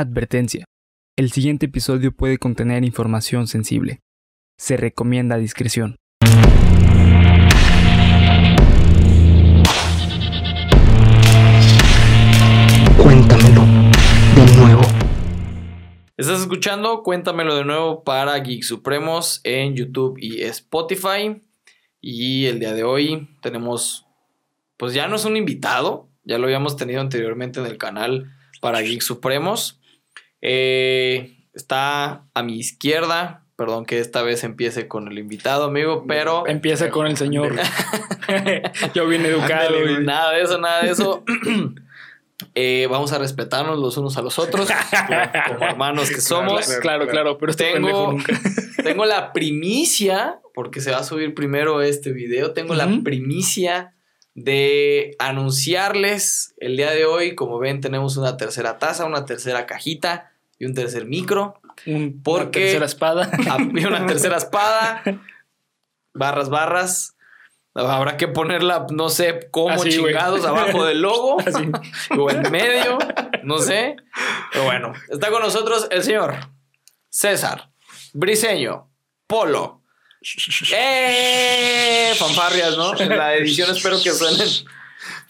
Advertencia. El siguiente episodio puede contener información sensible. Se recomienda discreción. Cuéntamelo de nuevo. Estás escuchando Cuéntamelo de nuevo para Geek Supremos en YouTube y Spotify. Y el día de hoy tenemos, pues ya no es un invitado, ya lo habíamos tenido anteriormente en el canal para Geek Supremos. Eh, está a mi izquierda, perdón que esta vez empiece con el invitado, amigo, pero... Empieza con el señor. Yo bien educado. Ándale. Nada de eso, nada de eso. Eh, vamos a respetarnos los unos a los otros, como hermanos que somos. Claro, claro, pero este Tengo, nunca. tengo la primicia, porque se va a subir primero este video, tengo la primicia de anunciarles el día de hoy, como ven, tenemos una tercera taza, una tercera cajita y un tercer micro, Un, Porque- una tercera espada. y una tercera espada, barras, barras. Habrá que ponerla, no sé cómo Así, chingados, abajo del logo Así. o en medio, no sé. Pero bueno, está con nosotros el señor César Briseño Polo. ¡Eh! Fanfarrias, ¿no? En la edición espero que suenen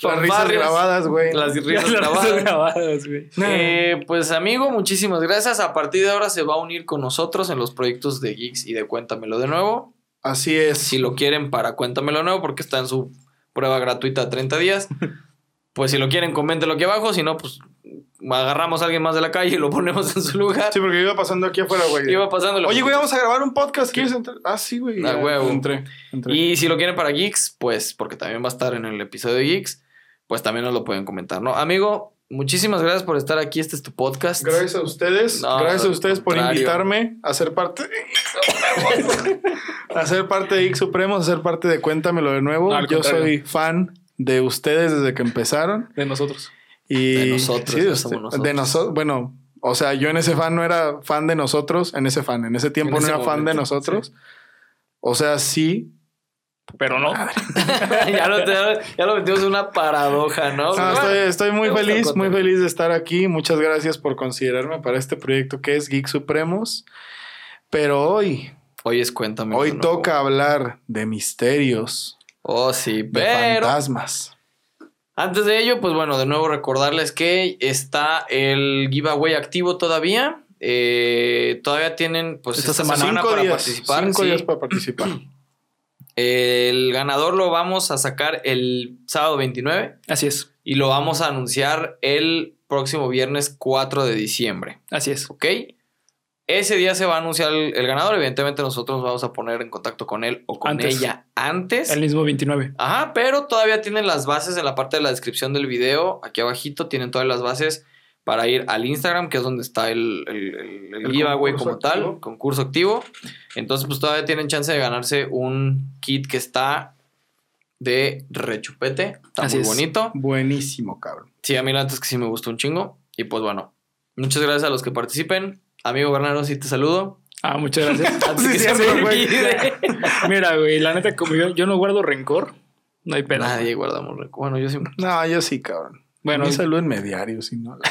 Las risas grabadas, güey. Las risas Las grabadas. grabadas, güey. Eh, pues amigo, muchísimas gracias. A partir de ahora se va a unir con nosotros en los proyectos de Geeks y de Cuéntamelo de nuevo. Así es. Si lo quieren para Cuéntamelo de nuevo, porque está en su prueba gratuita de 30 días. Pues si lo quieren, coméntenlo aquí abajo. Si no, pues agarramos a alguien más de la calle y lo ponemos en su lugar. Sí, porque iba pasando aquí afuera, güey. Iba pasando Oye, güey, vamos a grabar un podcast. ¿Quieres entrar? Ah, sí, güey. Ah, huevo. Entré. entré. Y si lo quieren para Geeks, pues porque también va a estar en el episodio de Geeks, pues también nos lo pueden comentar, ¿no? Amigo, muchísimas gracias por estar aquí. Este es tu podcast. Gracias a ustedes. No, gracias a ustedes por invitarme a ser parte de a ser parte de X Supremos, a ser parte de Cuéntamelo de nuevo. No, Yo contrario. soy fan de ustedes desde que empezaron. De nosotros. Y De nosotros, sí, de, usted- nosotros. de nosotros. Bueno, o sea, yo en ese fan no era fan de nosotros, en ese fan, en ese tiempo En no ese era fan de nosotros. O sea, sí. Pero no. ya, lo, te- ya lo metimos en una paradoja, ¿no? Estoy, estoy muy feliz, muy feliz de estar aquí. Muchas gracias por considerarme para este proyecto que es Geek Supremos. Pero hoy, Hoy es Cuéntame. hoy toca hablar de misterios, Oh, sí, de pero fantasmas. antes de ello, pues bueno, de nuevo recordarles que está el giveaway activo todavía. Eh, todavía tienen pues esta, Esta semana, para días, participar. cinco sí. días para participar. El ganador lo vamos a sacar el sábado 29 Así es. y lo vamos a anunciar el próximo viernes 4 de diciembre. Así es. ¿Ok? Ese día se va a anunciar el, el ganador. Evidentemente nosotros nos vamos a poner en contacto con él o con Antes. ella antes. El mismo 29. Ajá, pero todavía tienen las bases en la parte de la descripción del video. Aquí abajito tienen todas las bases para ir al Instagram, que es donde está el, el, el- el El giveaway como tal, concurso activo. Entonces, pues todavía tienen chance de ganarse un kit que está de rechupete. Está Así muy es. bonito. Buenísimo, cabrón. Sí, a mí la neta es que sí me gustó un chingo. Y pues bueno, muchas gracias a los que participen. Amigo Bernardo, sí te saludo. Ah, muchas gracias. Antes Sí, que se güey. olvide. Mira, güey, la neta, como yo, yo no guardo rencor, no hay pena. Nadie guardamos rencor. Bueno, yo sí. No, yo sí, cabrón. Bueno, Mi salud en mediario, si no.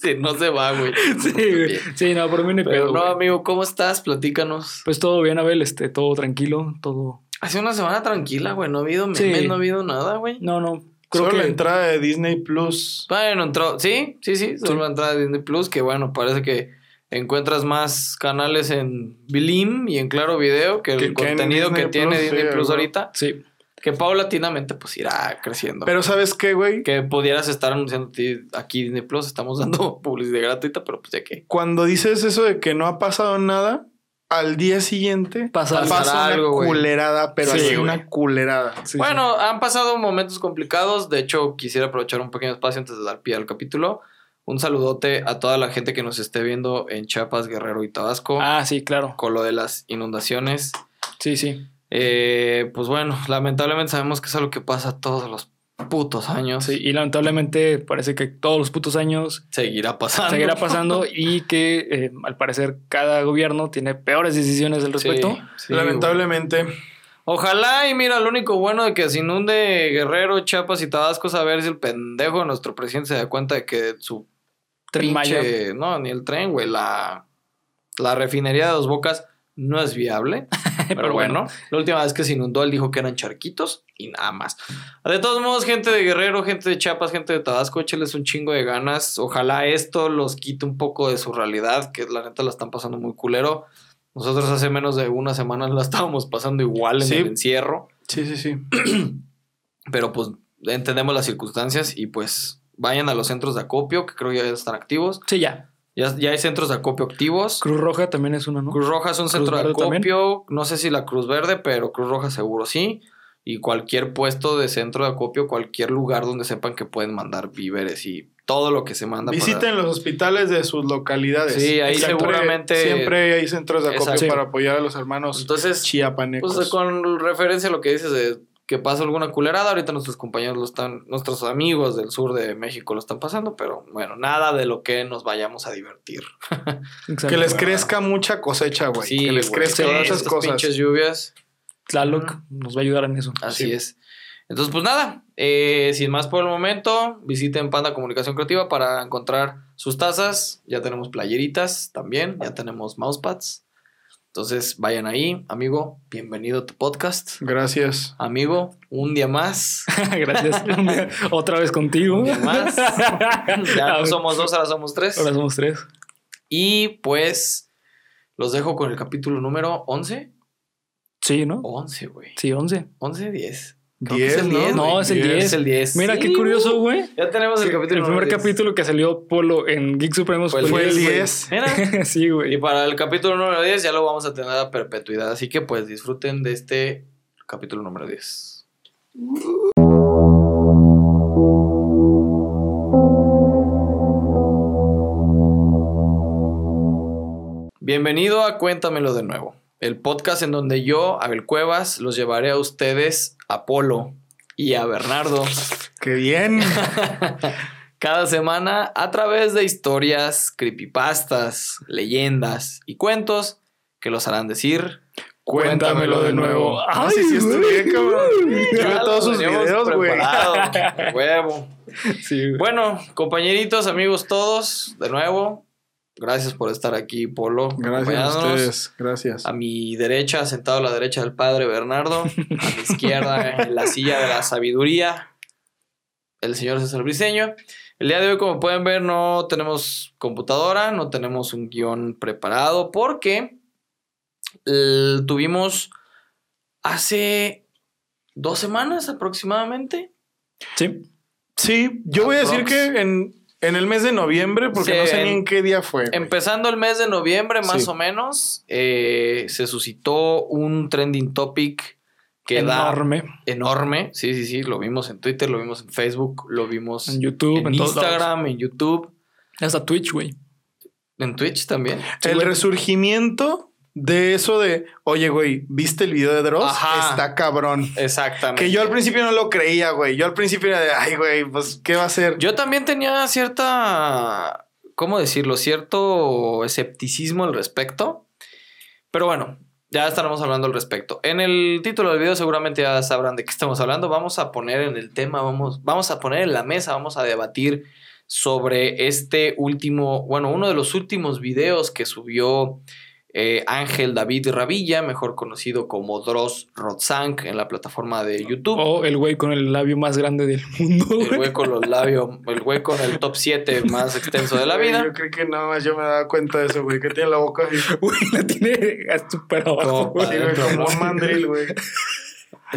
Sí, no se va, güey. sí, güey. Sí, no, por mí no hay Pero pedo. no, güey. amigo, ¿cómo estás? Platícanos. Pues todo bien, Abel, este, todo tranquilo, todo. Hace una semana tranquila, güey. No ha habido memes, Sí. no ha habido nada, güey. No, no. Creo Solo que la entrada de Disney Plus. Bueno, entró. Sí, sí, sí. Solo Sí. la entrada de Disney Plus, que bueno, parece que encuentras más canales en Blim y en Claro Video que el Que- contenido que Disney tiene Plus, Disney sí, Plus ahorita. Sí. Que paulatinamente, pues irá creciendo. Pero ¿sabes qué, güey? que pudieras estar anunciando aquí Disney Plus. Estamos dando publicidad gratuita, pero pues ya que. Cuando dices eso de que no ha pasado nada, al día siguiente Pasa pasa, Pasará una algo, güey. culerada, pero Sí, así una culerada. sí, bueno, han pasado momentos complicados. De hecho, quisiera aprovechar un pequeño espacio antes de dar pie al capítulo. Un saludote a toda la gente que nos esté viendo en Chiapas, Guerrero y Tabasco. sí. Ah, sí, claro. Con lo de las inundaciones. Sí, sí. Eh, pues bueno, lamentablemente sabemos que es algo que pasa todos los putos años. Sí, y lamentablemente parece que todos los putos años Seguirá pasando. seguirá pasando y que eh, al parecer cada gobierno tiene peores decisiones al respecto. Sí, sí, Lamentablemente. Ojalá y mira, lo único bueno de que se inunde Guerrero, Chiapas y Tabasco es a ver si el pendejo de nuestro presidente se da cuenta de que su Tren pinche- No, ni el tren, güey. La, la refinería de Dos Bocas no es viable. pero, Pero bueno, bueno. la última vez que se inundó, él dijo que eran charquitos y nada más. De todos modos, gente de Guerrero, gente de Chiapas, gente de Tabasco, écheles un chingo de ganas. Ojalá esto los quite un poco de su realidad, que la neta la están pasando muy culero. Nosotros hace menos de una semana la estábamos pasando igual en Sí. el encierro. Sí, sí, sí. Pero pues entendemos las circunstancias y pues vayan a los centros de acopio, que creo ya están activos. Sí, ya. Ya, ya hay centros de acopio activos. Cruz Roja también es uno, ¿no? Cruz Roja es un Cruz centro de Verde también. acopio. No sé si la Cruz Verde, pero Cruz Roja seguro sí. Y cualquier puesto de centro de acopio, cualquier lugar donde sepan que pueden mandar víveres y todo lo que se manda. para- Visiten los hospitales de sus localidades. Sí, ahí seguramente- Siempre hay centros de acopio Exacto. para apoyar a los hermanos Entonces, chiapanecos. Pues con referencia a lo que dices de que pasa alguna culerada, ahorita nuestros compañeros lo están, nuestros amigos del sur de México lo están pasando, pero bueno, nada de lo que nos vayamos a divertir. Que les crezca mucha cosecha, güey. que les güey, crezcan sí, muchas estas cosas. pinches lluvias, Tlaloc nos va a ayudar en eso. así Sí. es. Entonces, pues nada, eh, sin más por el momento, visiten Panda Comunicación Creativa para encontrar sus tazas. Ya tenemos playeritas también, ya tenemos mousepads. Entonces, vayan ahí, amigo, bienvenido a tu podcast. Gracias. Amigo, un día más. Gracias. Día- Otra vez contigo. Un día más. Ya no somos dos, ahora somos tres. Ahora somos tres. Y pues los dejo con el capítulo número 11. Sí, ¿no? 11, güey. Sí, 11. 11, 10. Creo que es 10, el ¿no? 10, No, güey. es el 10. Es el 10. Mira Sí, qué curioso, güey. Ya tenemos el El capítulo primer número 10. capítulo que salió Polo en Geek Supremos Fue el Fue el 10, güey. 10. Mira. sí, Y güey. para el capítulo número 10 ya lo vamos a tener a perpetuidad. Así que pues disfruten de este capítulo número 10. Bienvenido a Cuéntamelo de nuevo, el podcast en donde yo, Abel Cuevas, los llevaré a ustedes, a Polo y a Bernardo, ¡Qué bien! cada semana a través de historias, creepypastas, leyendas y cuentos que los harán decir. Cuéntamelo de nuevo. Ay, Ah, sí, sí, estoy bien, cabrón. Todos sus videos, güey. Huevo. Sí, güey. Bueno, compañeritos, amigos todos, de nuevo, gracias por estar aquí, Polo. Gracias a ustedes. Gracias. A mi derecha, sentado a la derecha del padre Bernardo. A mi izquierda, en la silla de la sabiduría, el señor César Briseño. El día de hoy, como pueden ver, no tenemos computadora, no tenemos un guion preparado, porque eh, tuvimos hace dos semanas aproximadamente. Sí. Sí, yo voy a decir que en, en el mes de noviembre, porque no sé ni en- qué día fue. güey. Empezando el mes de noviembre, más Sí. o menos, eh, se suscitó un trending topic que da Enorme. enorme. Sí, sí, sí, lo vimos en Twitter, lo vimos en Facebook, lo vimos En YouTube, en, en. Instagram, en YouTube, Hasta Twitch, güey. en Twitch también. El resurgimiento de eso de, oye, güey, ¿viste el video de Dross? Ajá. Está cabrón. Exactamente. Que yo al principio no lo creía, güey. Yo al principio era de, ay, güey, pues, ¿qué va a ser? Yo también tenía cierta, ¿cómo decirlo? Cierto escepticismo al respecto. Pero bueno, ya estaremos hablando al respecto. En el título del video seguramente ya sabrán de qué estamos hablando. Vamos a poner en el tema, vamos, vamos a poner en la mesa, vamos a debatir sobre este último, bueno, uno de los últimos videos que subió eh, Ángel David Ravilla, mejor conocido como Dross Rotzank en la plataforma de YouTube. O el güey con el labio más grande del mundo, El güey. con los labios, el güey con el top 7 más extenso de la vida. Yo creo que nada más yo me daba cuenta de eso, güey, que tiene la boca. Güey, la tiene súper abajo, Como güey. Un mandril, güey.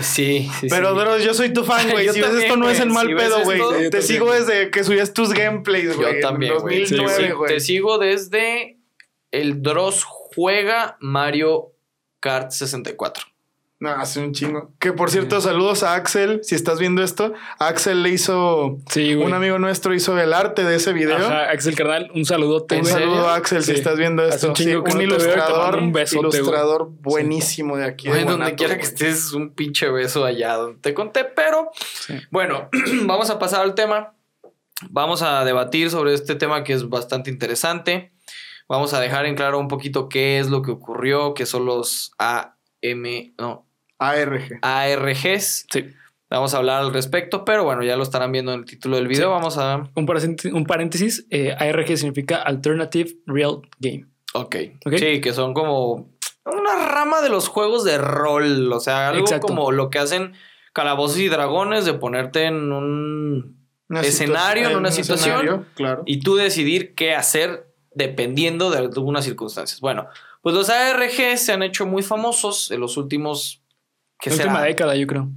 Sí, sí, Pero, sí. Dross, yo soy tu fan, güey. Si ves también, esto, no es el mal Si pedo, güey. Te también. sigo desde que subías tus gameplays, güey. Yo también, En güey. 2009, Sí, sí. güey. Te sigo desde el Dross juega Mario Kart 64. No, hace un chingo. Que por cierto, saludos a Axel. Si estás viendo esto, Axel le hizo. Sí, güey. Un amigo nuestro hizo el arte de ese video. Ajá, Axel Carnal, un saludote. ¿En Un saludo a Axel si estás viendo Hace esto. un chingo Sí, que un no te veo y te ilustrador, mando un güey. ilustrador buenísimo de aquí. de Güey, donde quiera que estés, un pinche beso allá donde te conté. Pero bueno, vamos a pasar al tema. Vamos a debatir sobre este tema que es bastante interesante. Vamos a dejar en claro un poquito qué es lo que ocurrió, qué son los AM, no, ARG. ARGs. Sí. Vamos a hablar al respecto, pero bueno, ya lo estarán viendo en el título del video. Sí. Vamos a. Un paréntesis, un paréntesis eh, ARG significa Alternative Real Game. Ok. Ok. Sí, que son como una rama de los juegos de rol. O sea, algo Exacto. como lo que hacen Calabozos y Dragones de ponerte en un. Una Escenario, en una un situación. escenario, claro. y tú decidir qué hacer dependiendo de algunas circunstancias. Bueno, pues los ARG se han hecho muy famosos en los últimos. ¿Qué La será? última década, yo creo.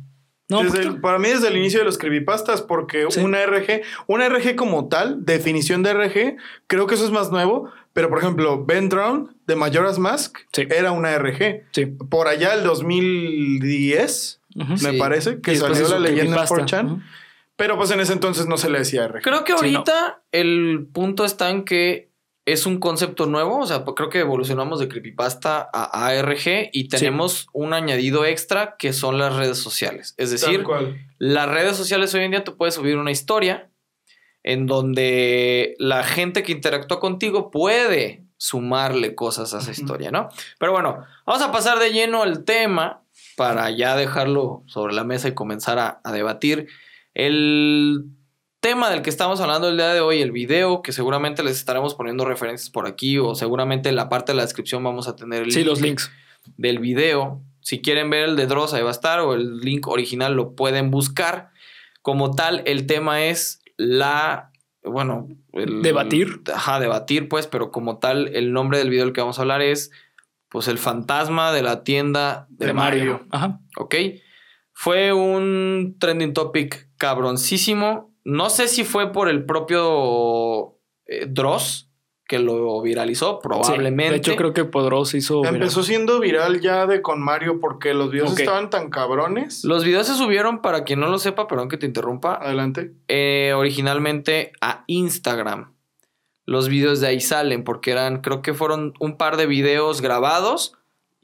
No, Desde pues, el- para mí desde el inicio de los creepypastas, porque Sí. una RG, una RG como tal, definición de RG, creo que eso es más nuevo, pero por ejemplo, Ben Drown de Majora's Mask Sí. era una RG. sí. Por allá el 2010, Ujú. me Sí. parece, que salió la leyenda en creepypasta. 4chan, Ujú. pero pues en ese entonces no se le decía RG. Creo que Sí, no. ahorita el punto está en que es un concepto nuevo. O sea, creo que evolucionamos de creepypasta a ARG y tenemos un añadido extra que son las redes sociales. Es decir, cual. las redes sociales hoy en día tú puedes subir una historia en donde la gente que interactúa contigo puede sumarle cosas a esa historia, ¿no? Pero bueno, vamos a pasar de lleno al tema para ya dejarlo sobre la mesa y comenzar a, a debatir. El tema del que estamos hablando el día de hoy, el video, que seguramente les estaremos poniendo referencias por aquí o seguramente en la parte de la descripción vamos a tener el Sí, link los links. del video. Si quieren ver el de Dross, ahí va a estar, o el link original lo pueden buscar. Como tal, el tema es la. Bueno, el- Debatir. Ajá, debatir, pues, pero como tal, el nombre del video del que vamos a hablar es. Pues el fantasma de la tienda de, De Mario. Mario. Ajá. ¿Ok? Fue un trending topic cabroncísimo. No sé si fue por el propio eh, Dross que lo viralizó, probablemente. Sí, de hecho, creo que Podros hizo. viral. Empezó siendo viral ya de con Mario porque los videos estaban tan cabrones. Los videos se subieron, para quien no lo sepa, perdón que te interrumpa, Adelante. eh, originalmente a Instagram. Los videos de ahí salen porque eran, creo que fueron un par de videos grabados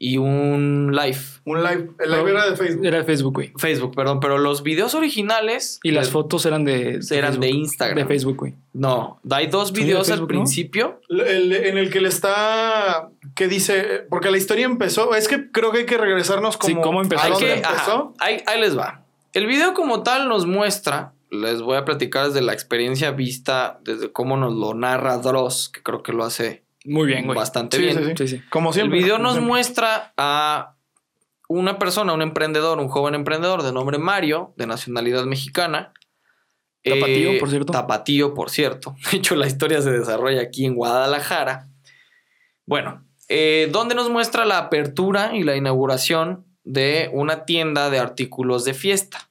y un live. Un live. El live era de Facebook. Era de Facebook, güey. Facebook, perdón, pero los videos originales Y las fotos eran de. de eran de. Instagram. De Facebook, güey. No, hay dos videos al principio. El- en el que le está. ¿Qué dice? Porque la historia empezó. Es que creo que hay que regresarnos como. Sí, ¿cómo empezó? ¿A Hay dónde que, empezó? ajá, ahí, ahí les va. El video como tal nos muestra, les voy a platicar desde la experiencia vista, desde cómo nos lo narra Dross, que creo que lo hace Muy bien, güey. bastante Sí, bien. sí, sí. Sí, sí. Como siempre. El video nos muestra a una persona, un emprendedor, un joven emprendedor de nombre Mario, de nacionalidad mexicana. Eh, Tapatío, por cierto. Tapatío, por cierto. De hecho, la historia se desarrolla aquí en Guadalajara. Bueno, eh, donde nos muestra la apertura y la inauguración de una tienda de artículos de fiesta,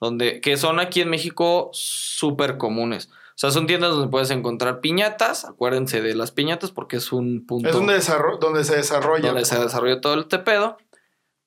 donde, que son aquí en México súper comunes. O sea, son tiendas donde puedes encontrar piñatas, acuérdense de las piñatas porque es un punto Es donde, desarro- donde se desarrolla. donde se desarrolló todo este pedo.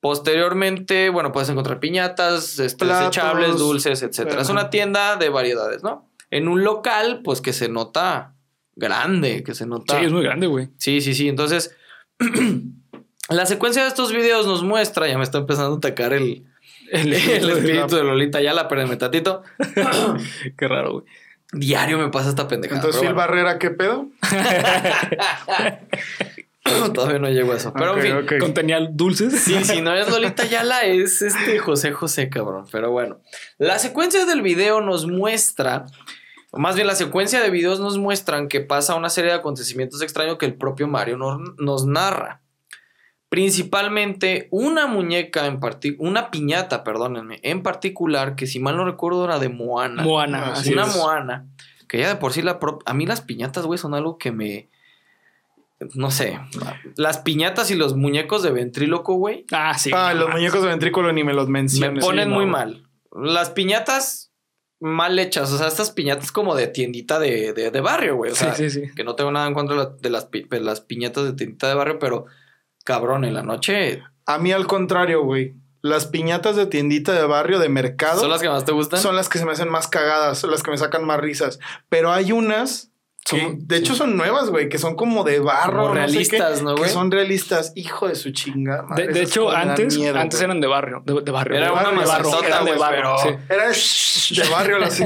Posteriormente, bueno, puedes encontrar piñatas, este, Platos, desechables, dulces, etcétera. Es una tienda de variedades, ¿no? En un local, pues que se nota grande, que se nota. Sí, es muy grande, güey. Sí, sí, sí. Entonces, la secuencia de estos videos nos muestra, ya me está empezando a atacar el, El, el espíritu de Lolita ya la espérenme tantito. Qué raro, güey. Diario me pasa esta pendejada. Entonces, Phil bueno, Barrera, ¿qué pedo? todavía no llego a eso. Pero en fin. Contenía dulces. Sí, si no es Lolita Yala, es este José José, cabrón. Pero bueno, la secuencia del video nos muestra, o más bien la secuencia de videos nos muestran que pasa una serie de acontecimientos extraños que el propio Mario nos, nos narra. Principalmente una muñeca en particular, una piñata, perdónenme, en particular, que si mal no recuerdo era de Moana. Moana. Así una es. Moana. Que ya de por sí la a mí las piñatas, güey, son algo que me no sé, las piñatas y los muñecos de ventríloco, güey, Ah, sí. ah, los muñecos de ventrículo ni me los me menciones. ponen sí, muy no. mal. Las piñatas mal hechas, o sea, estas piñatas como de tiendita de, de- de barrio, güey. O sea, sí, sí, sí. que no tengo nada en contra de, la- de las, pi- de las piñatas de tiendita de barrio, pero cabrón, en la noche A mí al contrario, güey. Las piñatas de tiendita de barrio, de mercado, son las que más te gustan. son las que se me hacen más cagadas, son las que me sacan más risas. Pero hay unas Son- de hecho son nuevas, güey, que son como de barro. Como no sé qué, realistas, ¿no, Que güey? son realistas. Hijo de su chinga. De, madre, de hecho, antes, miedo, antes eran de barrio. De, de barrio. Era de una barrio, de barro, macetota, eran de pero- sí. Era de barrio las.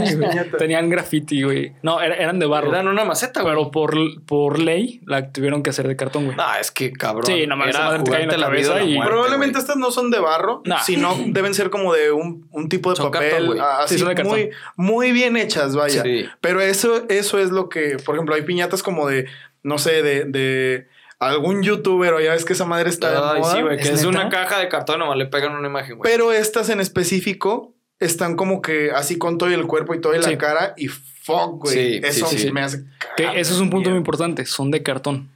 Tenían graffiti, güey. No, era- eran de barro. Eran una maceta, güey. pero por, por ley la tuvieron que hacer de cartón, güey. No, es que cabrón. Sí, no mames, esa Era madre te cae en la cabeza y- Probablemente güey. estas no son de barro, Nah. sino deben ser como de un, un tipo de Son papel cartón, así Sí, son de cartón. muy, muy bien hechas, vaya. Pero eso, eso es lo que, por ejemplo, hay piñatas como de, no sé, de, de algún youtuber o ya ves que esa madre está de Ay, moda. sí, güey, que ¿Es es, una caja de cartón, nomás le pegan una imagen, güey. Pero estas en específico están como que así con todo el cuerpo y toda la Sí. cara y fuck, güey. Sí, eso sí, sí. me hace Que eso es un punto miedo. muy importante. Son de cartón.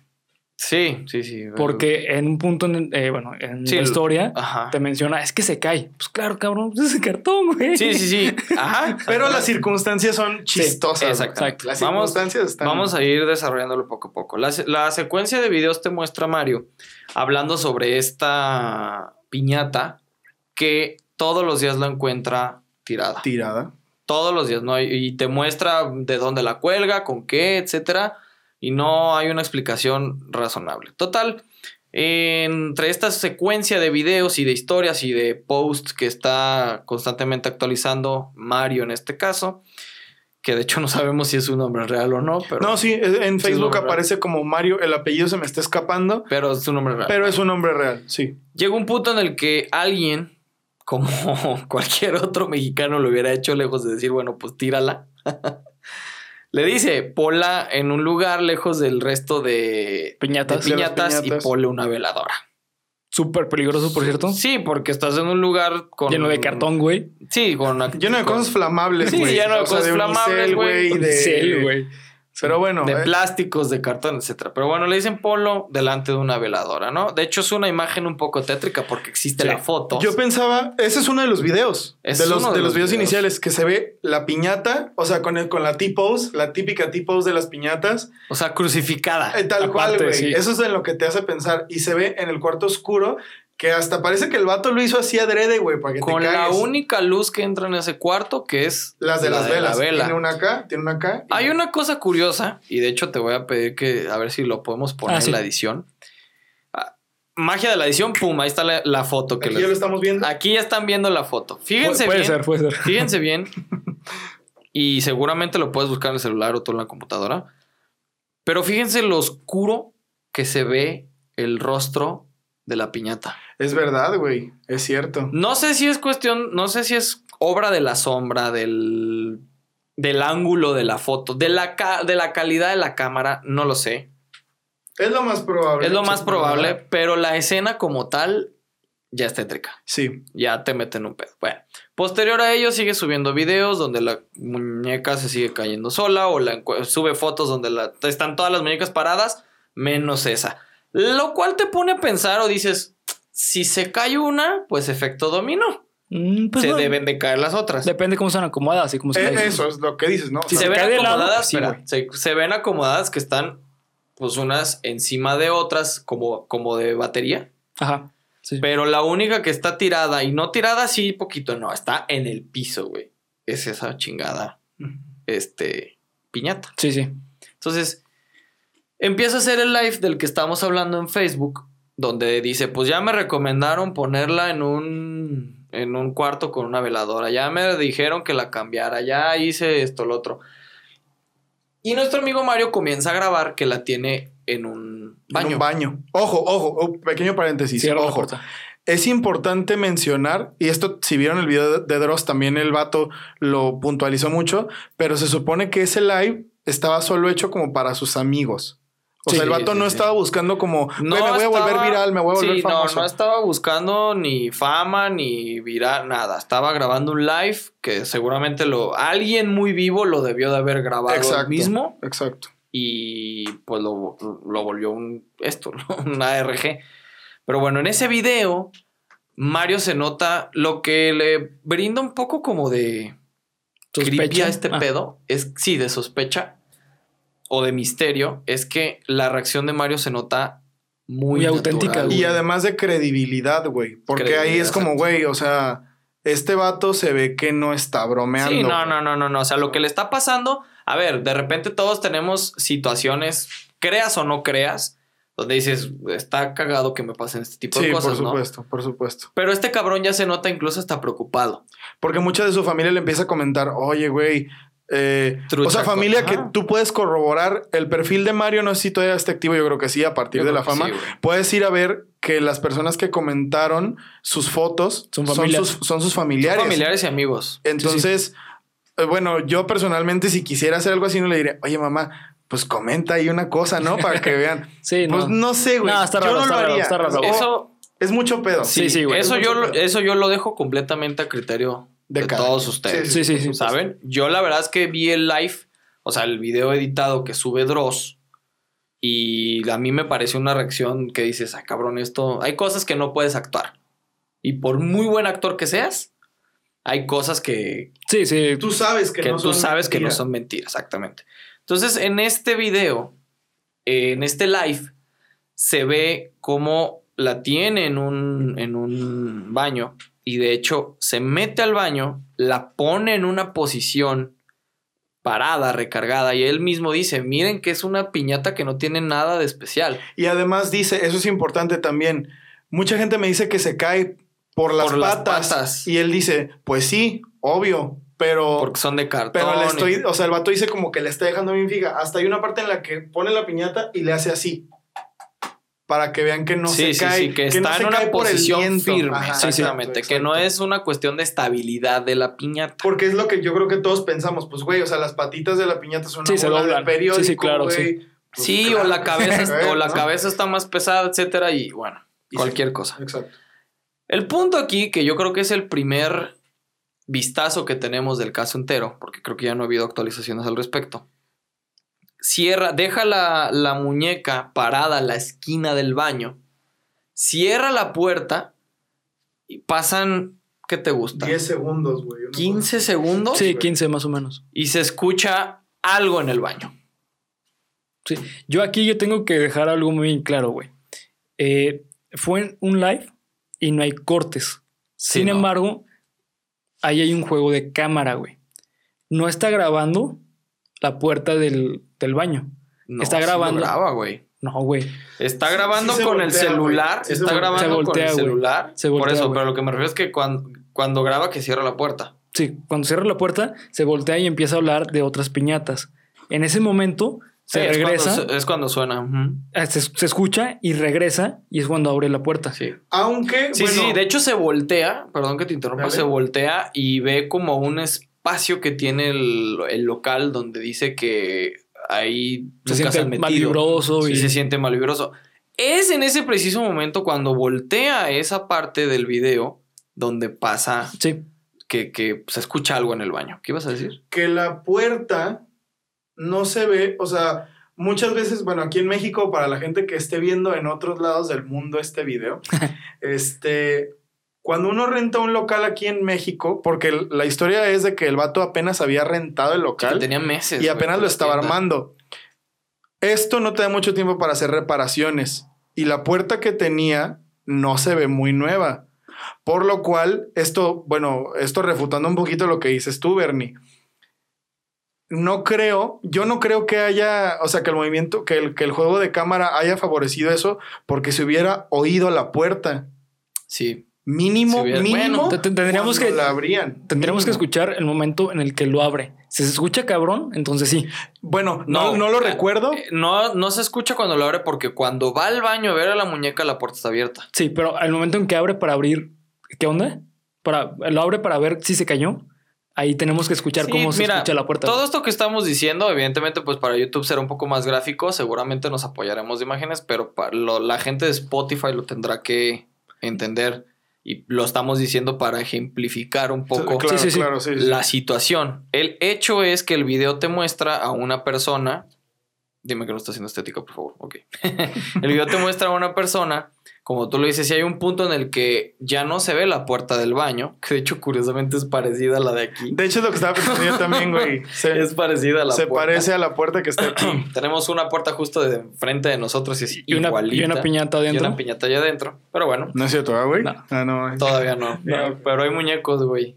Sí, sí, sí. Porque en un punto, en, eh, bueno, en Sí, la historia, Ajá. te menciona, es que se cae. Pues claro, cabrón, pues es de cartón, güey. Sí, sí, sí. Ajá. Pero las circunstancias son chistosas. exactamente. Las Vamos- circunstancias están. Vamos a ir desarrollándolo poco a poco. La, se- la secuencia de videos te muestra Mario hablando sobre esta piñata que todos los días la encuentra tirada. tirada. Todos los días, ¿no? Y- Y te muestra de dónde la cuelga, con qué, etcétera. Y no hay una explicación razonable. Total, entre esta secuencia de videos y de historias y de posts que está constantemente actualizando Mario en este caso, que de hecho no sabemos si es un nombre real o no, pero, No, sí, en Sí, Facebook aparece como Mario, el apellido se me está escapando, pero es un nombre real. pero es un nombre real, sí. Llega un punto en el que alguien, como cualquier otro mexicano lo hubiera hecho, lejos de decir, bueno, pues tírala. Le dice, pola en un lugar lejos del resto de, de Piñatas. de las piñatas, piñatas. y ponle una veladora. Súper peligroso, por cierto. Sí, porque estás en un lugar con... Lleno de cartón, güey. Sí, con... Lleno de con- cosas flamables, Sí, güey. lleno de O sea, cosas flamables, güey. de- Cel, güey. Pero bueno, de eh, plásticos, de cartón, etcétera. Pero bueno, le dicen polo delante de una veladora, ¿no? De hecho, es una imagen un poco tétrica porque existe Sí. la foto. yo pensaba, ese es uno de los videos, Ese de es los, de de los los videos, videos. iniciales, que se ve la piñata, o sea, con, el, con la T-pose, la típica T-pose de las piñatas, O sea, crucificada. eh, tal cual, güey. sí. Eso es en lo que te hace pensar. Y se ve en el cuarto oscuro, que hasta parece que el vato lo hizo así adrede, güey, para que Con te la única luz que entra en ese cuarto, que es Las de la las la velas. vela. Tiene una acá, tiene una acá. Hay una cosa curiosa, y de hecho te voy a pedir que a ver si lo podemos poner Ah, sí. en la edición. Ah, Magia de la edición, pum, ahí está la, la foto que Aquí les- ya lo estamos viendo. Aquí ya están viendo la foto. Fíjense Pu- puede bien. ser, puede ser. Fíjense bien. Y seguramente lo puedes buscar en el celular o todo en la computadora. Pero fíjense lo oscuro que se ve el rostro de la piñata. Es verdad, güey. Es cierto. No sé si es cuestión, no sé si es obra de la sombra, del, del ángulo de la foto, de la, ca- de la calidad de la cámara, no lo sé. Es lo más probable. Es lo más probable, ¿verdad? pero la escena como tal ya es tétrica. Sí. Ya te meten un pedo. Bueno, posterior a ello sigue subiendo videos donde la muñeca se sigue cayendo sola o la sube fotos donde la, están todas las muñecas paradas menos esa. Lo cual te pone a pensar o dices, si se cae una, pues efecto dominó. Mm, pues se no. deben de caer las otras. Depende cómo sean acomodadas y cómo se Eh, caen. eso es lo que dices, ¿no? O Si sea, se ven cae de lado, acomodadas, sí, se, se ven acomodadas que están pues unas encima de otras como, como de batería. Ajá. Sí. Pero la única que está tirada y no tirada así poquito, no, está en el piso, güey. Es esa chingada, este, piñata. Sí, sí. Entonces, empieza a hacer el live del que estamos hablando en Facebook, donde dice, pues ya me recomendaron ponerla en un, en un cuarto con una veladora, ya me dijeron que la cambiara, ya hice esto, lo otro. Y nuestro amigo Mario comienza a grabar que la tiene en un en baño. un baño. Ojo, ojo, oh, pequeño paréntesis. Cierra ojo. Es importante mencionar, y esto, si vieron el video de- de Dross, también el vato lo puntualizó mucho, pero se supone que ese live estaba solo hecho como para sus amigos. O Sí, sea, el vato sí, no sí. estaba buscando como, "Güey, me voy a volver viral, me voy a volver sí, famoso. No, no estaba buscando ni fama, ni viral, nada. Estaba grabando un live que seguramente lo alguien muy vivo lo debió de haber grabado él Exacto. mismo Exacto. y pues lo, lo volvió un esto, ¿no? un ARG. Pero bueno, en ese video Mario se nota lo que le brinda un poco como de creepy Sospecha. a este Ah. pedo es sí de sospecha o de misterio es que la reacción de Mario se nota muy, Muy auténtica, güey. Y además de credibilidad, güey. Porque ahí es como, güey, o sea, este vato se ve que no está bromeando. Sí, no, no, no, no, no. O sea, lo que le está pasando, A ver, de repente todos tenemos situaciones, creas o no creas, donde dices, está cagado que me pasen este tipo Sí, de cosas, por ¿no? supuesto, por supuesto. Pero este cabrón ya se nota incluso hasta preocupado. Porque mucha de su familia le empieza a comentar, oye, güey. Eh, o sea, familia que tú puedes corroborar el perfil de Mario, no sé si todavía está activo, yo creo que sí, a partir Yo de la fama. sí, puedes ir a ver que las personas que comentaron sus fotos Son son, sus, son sus familiares. Familiares y amigos. Entonces, eh, bueno, yo personalmente, si quisiera hacer algo así, no le diré, oye, mamá, pues comenta ahí una cosa, ¿no? Para que vean. Sí, no. Pues no sé, güey. No, está Yo raro, no está lo raro, haría. está raro. O- Eso, Es mucho pedo. Sí, sí, güey. eso, Es yo, pedo. eso yo lo dejo completamente a criterio de, todos quien. ustedes. Sí, sí, sí. ¿Saben? Yo la verdad es que vi el live, o sea, el video editado que sube Dross. Y a mí me pareció una reacción que dices, ah, cabrón, esto. Hay cosas que no puedes actuar. Y por muy buen actor que seas, hay cosas que, Sí, sí. Tú sabes que, que no tú son sabes que no mentiras. son mentiras, exactamente. Entonces, en este video, eh, en este live, se ve cómo la tiene en un, en un baño y de hecho se mete al baño, la pone en una posición parada, recargada y él mismo dice, miren que es una piñata que no tiene nada de especial. Y además dice, eso es importante también. Mucha gente me dice que se cae por las, Por las patas. Y él dice, pues sí, obvio, pero... Porque son de cartón. Pero le y- estoy, o sea, el vato dice como que le está dejando bien fija. Hasta hay una parte en la que pone la piñata y le hace así. Para que vean que no sí, se sí, cae. sí, que, está en una posición firme, Ajá, exactamente, exacto, que no es una cuestión de estabilidad de la piñata. Porque es lo que yo creo que todos pensamos. Pues, güey, o sea, las patitas de la piñata son una Sí, se de periódico, Sí, sí, claro, güey. sí. Pues, Sí, claro o la cabeza, o la ¿no? cabeza está más pesada, etcétera, y bueno, Y cualquier cosa. Exacto. El punto aquí, que yo creo que es el primer vistazo que tenemos del caso entero, porque creo que ya no ha habido actualizaciones al respecto. Cierra, deja la, la muñeca parada a la esquina del baño, cierra la puerta y pasan, ¿qué te gusta? 10 segundos, güey. una 15 segundos Sí, 15 más o menos. y se escucha algo en el baño. Sí. Yo aquí yo tengo que dejar algo muy claro, güey. Eh, fue un live y no hay cortes. Sí, Sin no. embargo, ahí hay un juego de cámara, güey. No está grabando la puerta del, del baño. No, Está grabando. graba, güey. No, güey. Está grabando sí con el celular. Sí está grabando Se con el celular. Se por eso, güey. pero lo que me refiero es que cuando, cuando graba que cierra la puerta. Sí, cuando cierra la puerta, se voltea y empieza a hablar de otras piñatas. En ese momento se Sí, es regresa, cuando Es cuando, suena. eh, se, se escucha y regresa y es cuando abre la puerta. Sí. Aunque, Sí, bueno, sí, de hecho se voltea, perdón que te interrumpa, Dale. se voltea y ve como un espacio que tiene el, el local donde dice que ahí Se nunca siente han Sí, y se siente mal vibroso. Es en ese preciso momento cuando voltea esa parte del video donde pasa sí. que, que se escucha algo en el baño. ¿Qué ibas a decir? que la puerta no se ve, o sea, muchas veces, bueno, aquí en México, para la gente que esté viendo en otros lados del mundo este video, este, cuando uno renta un local aquí en México, porque la historia es de que el vato apenas había rentado el local tenía meses. y apenas lo estaba tienda. armando. Esto no te da mucho tiempo para hacer reparaciones y la puerta que tenía no se ve muy nueva. Por lo cual, esto, bueno, esto refutando un poquito lo que dices tú, Bernie. No creo, yo no creo que haya, o sea, que el movimiento, que el, que el juego de cámara haya favorecido eso porque se hubiera oído la puerta. Sí. Mínimo, Si hubiera- mínimo. bueno, tendríamos que- la abrían. Tendríamos que escuchar el momento en el que lo abre. Si se escucha cabrón, entonces sí. Bueno, no, No, no lo eh, recuerdo. Eh, No, no se escucha cuando lo abre porque cuando va al baño a ver a la muñeca la puerta está abierta. Sí, pero al momento en que abre para abrir, ¿qué onda? Para, lo abre para ver si se cayó. Ahí tenemos que escuchar Sí, cómo se mira, escucha la puerta. Todo esto que estamos diciendo, evidentemente, pues para YouTube será un poco más gráfico. Seguramente nos apoyaremos de imágenes, pero para lo- la gente de Spotify lo tendrá que entender. Y lo estamos diciendo para ejemplificar un poco Claro, Sí, sí, sí. claro, sí, sí. la situación. El hecho es que el video te muestra a una persona. Dime que no está haciendo estética, por favor. Ok. el video te muestra a una persona. Como tú lo dices, si hay un punto en el que ya no se ve la puerta del baño, que de hecho, curiosamente, es parecida a la de aquí. De hecho, es lo que estaba pensando yo también, güey. Se, Es parecida a la se puerta. parece a la puerta que está aquí. Tenemos una puerta justo de frente de nosotros y es y, una, igualita. y una piñata Y adentro. una piñata allá adentro. Pero bueno, No es cierto, ¿ah, güey? No. Ah, no. todavía no. No. Pero hay muñecos, güey.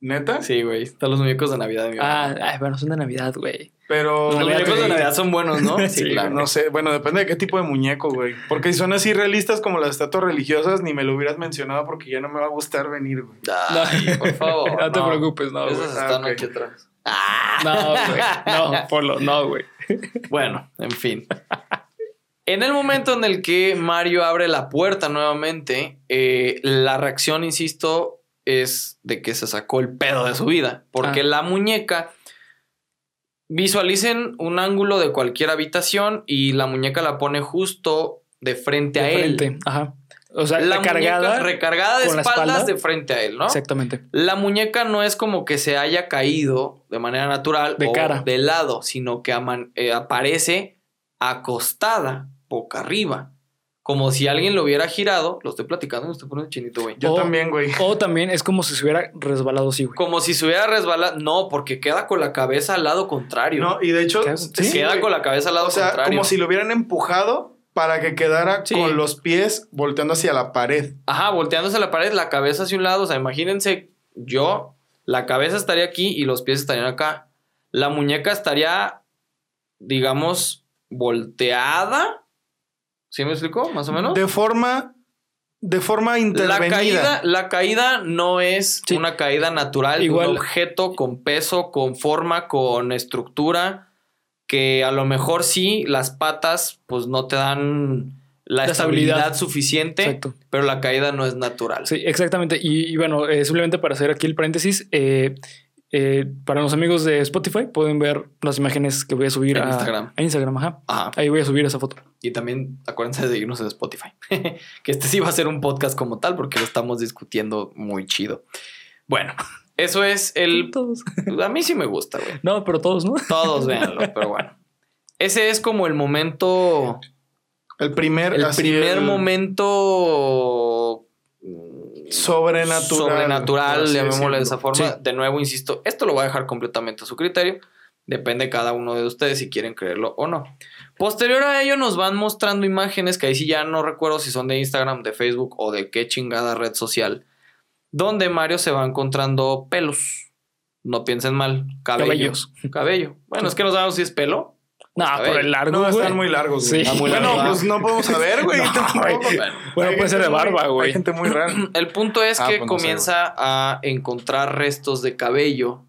¿Neta? Sí, güey. Están los muñecos de Navidad mi Ah, ay, bueno, son de Navidad, güey. Pero. Los muñecos de güey. Navidad son buenos, ¿no? Sí, No sé, bueno, depende de qué tipo de muñeco, güey. Porque si son así realistas como las estatuas religiosas, ni me lo hubieras mencionado porque ya no me va a gustar venir, güey. Ay, por favor. No te preocupes, no, güey. Esas Ah, están ok. aquí atrás. No, güey. No, Polo, no, güey. Bueno, en fin. En el momento en el que Mario abre la puerta nuevamente, eh, la reacción, insisto, es de que se sacó el pedo de su vida. Porque Ah. la muñeca. Visualicen un ángulo de cualquier habitación y la muñeca la pone justo de frente a De él. frente. Ajá. O sea, La recargada. de espaldas espalda. de frente a él, ¿no? Exactamente. La muñeca no es como que se haya caído de manera natural De o cara. de lado, sino que eh, aparece acostada, boca arriba. Como si alguien lo hubiera girado. Lo estoy platicando, me estoy poniendo chinito, güey. Yo O- también, güey. O también es como si se hubiera resbalado así, güey. Como si se hubiera resbalado. No, porque queda con la cabeza al lado contrario. No, y de hecho, sí, Sí, queda güey. con la cabeza al lado O sea, contrario. como si lo hubieran empujado para que quedara Sí. con los pies volteando hacia la pared. Ajá, volteándose la pared, la cabeza hacia un lado. O sea, imagínense yo, la cabeza estaría aquí y los pies estarían acá. La muñeca estaría, digamos, volteada. ¿Sí me explico? Más o menos. De forma, de forma la intervenida. caída, la caída no es Sí. una caída natural Igual- un objeto con peso, con forma, con estructura, que a lo mejor sí las patas pues no te dan la, La estabilidad, estabilidad. suficiente, Exacto. pero la caída no es natural. Sí, exactamente. Y, y bueno, eh, simplemente para hacer aquí el paréntesis, eh, eh, para los amigos de Spotify pueden ver las imágenes que voy a subir En a Instagram. a Instagram. Ajá. Ajá. Ahí voy a subir esa foto. Y también acuérdense de seguirnos en Spotify. que este sí va a ser un podcast como tal porque lo estamos discutiendo muy chido. Bueno, eso es el... Todos. A mí sí me gusta, güey. No, pero todos, ¿no? Todos véanlo, pero bueno. Ese es como el momento... El primer, El primer el momento... sobrenatural. Sobrenatural, llamémosle de esa forma. Sí. De nuevo, insisto, esto lo voy a dejar completamente a su criterio. Depende cada uno de ustedes si quieren creerlo o no. Posterior a ello nos van mostrando imágenes que ahí sí ya no recuerdo si son de Instagram, de Facebook o de qué chingada red social. Donde Mario se va encontrando pelos. No piensen mal. Cabellos. Cabellos. Cabello. Bueno, es que no sabemos si es pelo. No, Cabello. por el largo. No, güey. están muy largos, güey. Sí. Muy bueno, largo. pues no podemos saber, güey. No, tampoco. güey. Bueno, puede ser de barba, güey. Hay gente muy rara. El punto es Ah, que pues no sé, comienza a encontrar restos de cabello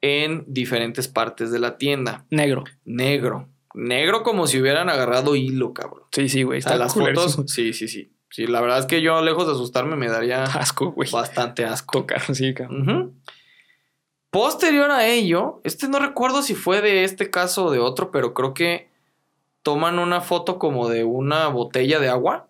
en diferentes partes de la tienda. Negro. Negro. Negro como si hubieran agarrado hilo, cabrón. Sí, sí, güey. O sea, Está las fotos. Sí, sí, sí. Sí, la verdad es que yo, lejos de asustarme, me daría Asco, güey. bastante asco. Tocar, sí, cabrón. Ujú. Posterior a ello, este no recuerdo si fue de este caso o de otro, pero creo que toman una foto como de una botella de agua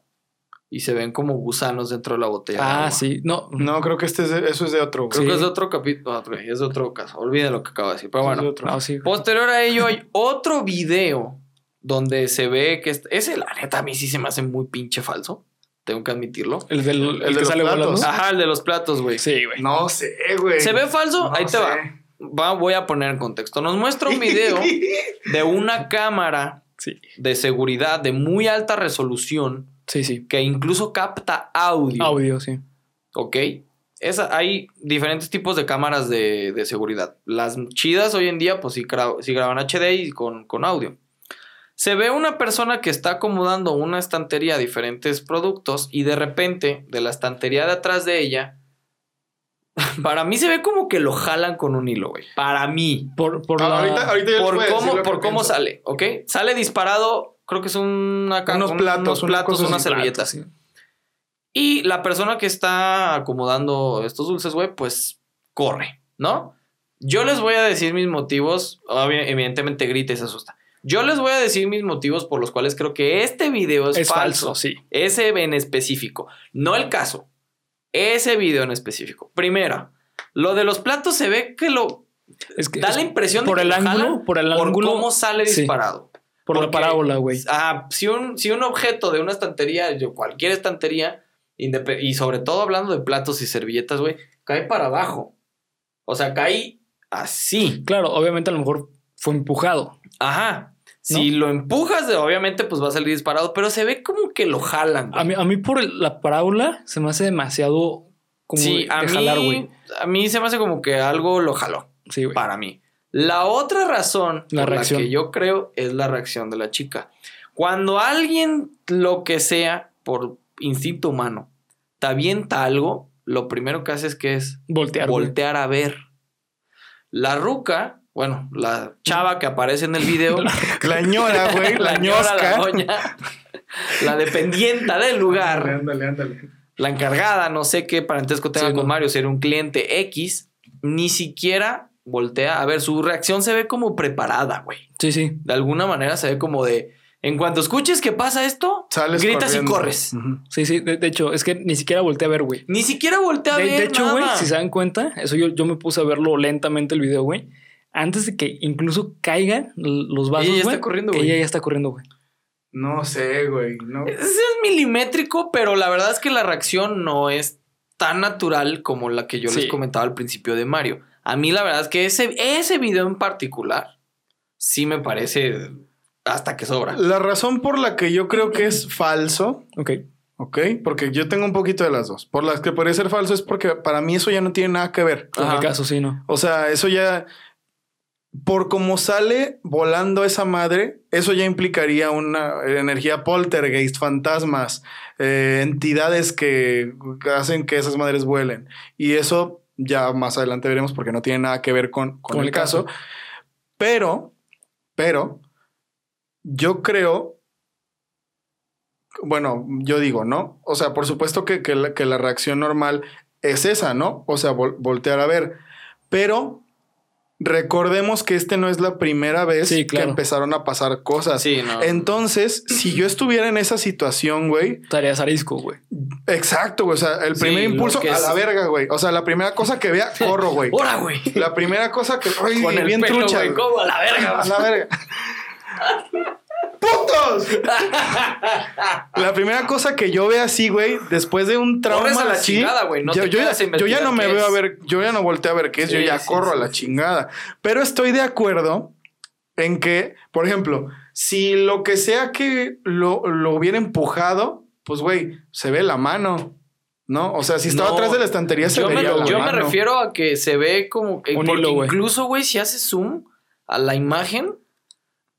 y se ven como gusanos dentro de la botella. de Ah, agua. sí. No, No, creo que este es de- eso es de otro. Creo Sí. que es de otro capítulo. es de otro caso. Olviden lo que acabo de decir. Pero es bueno, de otro. no, sí. posterior a ello hay otro video donde se ve que est- ese, la neta, a mí sí se me hace muy pinche falso. Tengo que admitirlo. El, del, el, de que los sale platos. volando. Ajá, el de los platos, güey. Sí, güey. No sé, güey. ¿Se ve falso? No Ahí te sé. va. va. Voy a poner en contexto. Nos muestra un video de una cámara Sí. de seguridad de muy alta resolución Sí, sí. que incluso capta audio. Audio, sí. ¿Ok? Esa, hay diferentes tipos de cámaras de, de seguridad. Las chidas hoy en día, pues sí, gra- sí graban HD y con, con audio. Se ve una persona que está acomodando una estantería a diferentes productos y de repente, de la estantería de atrás de ella, para mí se ve como que lo jalan con un hilo, güey. Para mí. Por, por Ah, la... ahorita, Por cómo, lo que por cómo pienso. sale, ¿ok? Sale disparado, creo que es una Unos un- platos, unos platos, unas servilletas. Sí. Y la persona que está acomodando estos dulces, güey, pues corre, ¿no? Yo les voy a decir mis motivos. evidentemente grita y se asusta. Yo les voy a decir mis motivos por los cuales creo que este video es, Es falso. falso, sí. Ese en específico. No el caso. Ese video en específico. Primero, lo de los platos se ve que lo. Es que Da es la impresión por de que el lo ángulo, por el por ángulo, cómo sale sí. disparado. por la parábola, güey. Ah, si un, si un objeto de una estantería, yo, cualquier estantería, y sobre todo hablando de platos y servilletas, güey, cae para abajo. O sea, cae así. Claro, obviamente a lo mejor fue empujado. Ajá. Si lo empujas, obviamente, pues va a salir disparado, pero se ve como que lo jalan. güey. A mí, a mí por la parábola se me hace demasiado como sí, de a mí, güey. a mí se me hace como que algo lo jaló. Sí, güey. para mí. La otra razón La por reacción. la que yo creo es la reacción de la chica. Cuando alguien, lo que sea, por instinto humano, te avienta algo, lo primero que hace es que es Voltear. güey. voltear a ver. La ruca, bueno, la chava que aparece en el video, La ñora, güey, la, la ñora, la doña, la dependienta del lugar, Ándale, ándale. la encargada, no sé qué parentesco tenga Sí, con no. Mario, ser un cliente X, ni siquiera voltea. A ver, su reacción se ve como preparada, güey. Sí, sí. De alguna manera se ve como de. En cuanto escuches que pasa esto, Sales gritas corriendo. y corres. Sí, sí. De, de hecho, es que ni siquiera volteé a ver, güey. Ni siquiera voltea a De, ver. de hecho, güey, si se dan cuenta, eso yo, yo me puse a verlo lentamente el video, güey. Antes de que incluso caigan los vasos, Ella ya güey, está corriendo, que güey. ella ya está corriendo, güey. No sé, güey. No. Ese es milimétrico, pero la verdad es que la reacción no es tan natural como la que yo les comentaba al principio de Mario. A mí la verdad es que ese, ese video en particular sí me parece hasta que sobra. La razón por la que yo creo que es falso, Ok. ¿ok? Porque yo tengo un poquito de las dos. Por las que podría ser falso es porque para mí eso ya no tiene nada que ver. En mi caso, sí, ¿no? O sea, eso ya. Por cómo sale volando esa madre, eso ya implicaría una energía poltergeist, fantasmas, eh, entidades que hacen que esas madres vuelen. Y eso ya más adelante veremos porque no tiene nada que ver con, con Con el caso. caso. Pero, pero, yo creo. Bueno, yo digo, ¿no? O sea, por supuesto que, que la, que la reacción normal es esa, ¿no? O sea, vol- voltear a ver. Pero recordemos que este no es la primera vez Sí, claro. que empezaron a pasar cosas. Sí, no. Entonces, si yo estuviera en esa situación, güey, Tareas arisco, güey. exacto, güey. O sea, el primer impulso a es- la verga, güey. O sea, la primera cosa que vea, corro, güey. ¡Hora, güey! La primera cosa que. Ay, Con el bien pelo, trucha. güey, güey. como a la verga. A la verga. ¡Putos! La primera cosa que yo veo así, güey, después de un trauma Corres a la así, chingada, güey, no yo, yo ya, yo ya no me veo a ver, yo ya no volteo a ver qué es, yo ya sí, corro sí, a la chingada. Pero estoy de acuerdo en que, por ejemplo, si lo que sea que lo, lo hubiera empujado, pues, güey, se ve la mano, ¿no? O sea, si estaba No, atrás de la estantería, se Yo, me, veía la yo me refiero a que se ve como. eh, porque hilo, incluso, güey, si haces zoom a la imagen,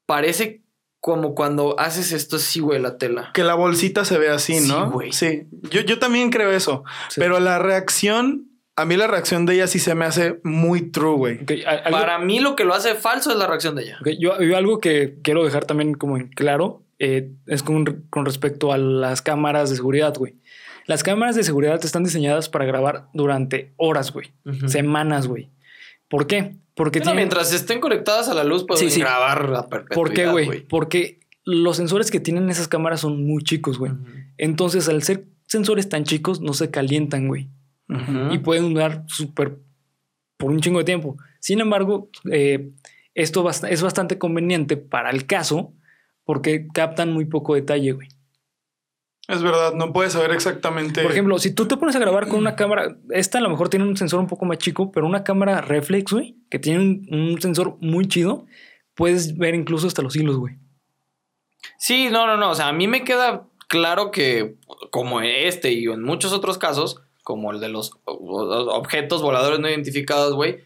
parece como cuando haces esto así, güey, la tela. Que la bolsita se ve así, Sí, ¿no? güey. Sí, yo, yo también creo eso. Sí. Pero la reacción, a mí la reacción de ella sí se me hace muy true, güey. Para mí, lo que lo hace falso es la reacción de ella. yo, yo algo que quiero dejar también como en claro eh, es con, con respecto a las cámaras de seguridad, güey. Las cámaras de seguridad están diseñadas para grabar durante horas, güey. Semanas, güey. ¿Por qué? Porque tienen... mientras estén conectadas a la luz, pueden Sí, sí. grabar a perpetuidad, ¿Por qué, güey? Porque los sensores que tienen esas cámaras son muy chicos, güey. Entonces, al ser sensores tan chicos, no se calientan, güey. Y pueden durar súper por un chingo de tiempo. Sin embargo, eh, esto bast- es bastante conveniente para el caso porque captan muy poco detalle, güey. Es verdad, no puedes saber exactamente. Por ejemplo, si tú te pones a grabar con una cámara, esta a lo mejor tiene un sensor un poco más chico, pero una cámara reflex, güey, que tiene un, un sensor muy chido, puedes ver incluso hasta los hilos, güey. Sí, no, no, no. O sea, a mí me queda claro que, como en este y en muchos otros casos, como el de los objetos voladores no identificados, güey.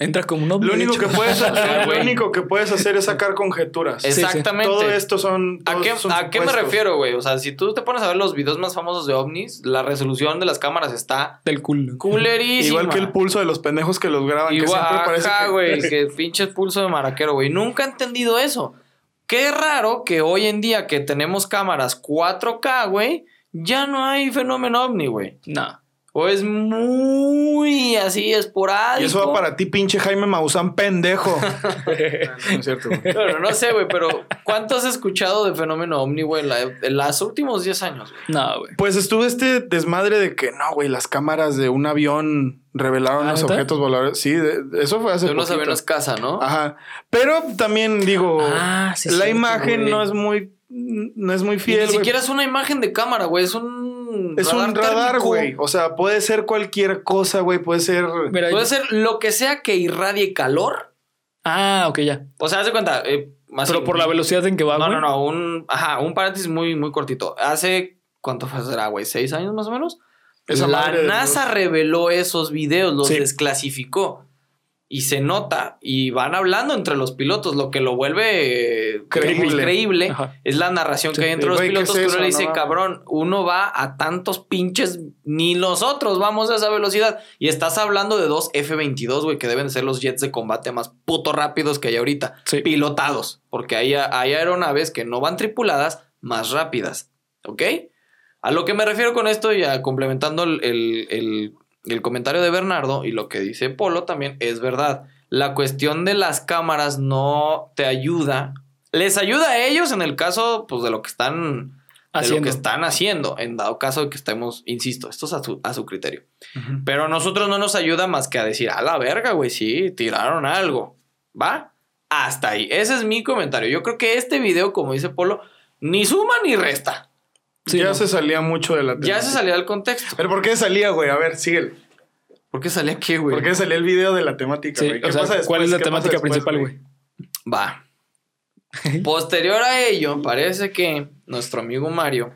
Entra como un ovni, lo único que puedes Ah, lo único que puedes hacer es sacar conjeturas. Exactamente. Todo esto son. ¿A qué, son ¿A qué me refiero, güey? O sea, si tú te pones a ver los videos más famosos de ovnis, la resolución de las cámaras está Del culo. culerísima. Igual que el pulso de los pendejos que los graban. que Igual, siempre parece ajá, que- güey, que pinches pulso de maraquero, güey. Nunca he entendido eso. Qué raro que hoy en día que tenemos cámaras 4K, güey, ya no hay fenómeno ovni, güey. No. O es muy así esporádico. Y eso va para ti, pinche Jaime Maussan, pendejo. no, no es cierto, güey. Bueno, no sé, güey, pero ¿cuánto has escuchado de fenómeno ovni, güey, en, la- en los últimos 10 años, güey? No, güey. Pues estuvo este desmadre de que no, güey, las cámaras de un avión revelaron ¿Ah, los objetos voladores. Sí, de- de- eso fue hace De unos aviones casa, ¿no? Ajá. Pero también digo, Ah, sí, la imagen no es muy no es muy Y fiel. ni güey. siquiera es una imagen de cámara, güey, es un es un radar, güey. O sea, puede ser cualquier cosa, güey. Puede ser. Mira, Puede ser lo que sea que irradie calor. Ah, ok, ya. O sea, haz de cuenta. eh, más Pero por la velocidad en que va, No, güey. no, no. Un, ajá, un paréntesis muy, muy cortito. Hace, ¿cuánto fue será, güey? ¿Seis años más o menos? Esa la NASA reveló esos videos, los Sí. desclasificó. Y se nota, y van hablando entre los pilotos, lo que lo vuelve eh, Creíble. es la narración Sí, que hay entre los güey, ¿qué pilotos es que uno le dice, No cabrón, uno va a tantos pinches, ni nosotros vamos a esa velocidad. Y estás hablando de dos F-22, güey, que deben ser los jets de combate más puto rápidos que hay ahorita, Sí. pilotados, porque hay, hay aeronaves que no van tripuladas más rápidas, ¿ok? A lo que me refiero con esto, ya complementando el, el- el- el comentario de Bernardo y lo que dice Polo también, es verdad. La cuestión de las cámaras no te ayuda. Les ayuda a ellos en el caso pues, de lo que están de lo Haciendo. que están haciendo, en dado caso de que estemos, insisto, esto es a su, a su criterio. Pero a nosotros no nos ayuda más que a decir, a la verga, güey, sí, tiraron algo. ¿Va? Hasta ahí. Ese es mi comentario. Yo creo que este video, como dice Polo, ni suma ni resta. Sí, ya no. se salía mucho de la Ya temática. se salía del contexto. ¿Pero por qué salía, güey? A ver, síguele. ¿Por qué salía aquí, güey? ¿Por qué salía el video de la temática, Sí, güey? o sea, pasa ¿cuál es la? ¿Qué temática después, principal, güey? Va. Posterior a ello, parece que nuestro amigo Mario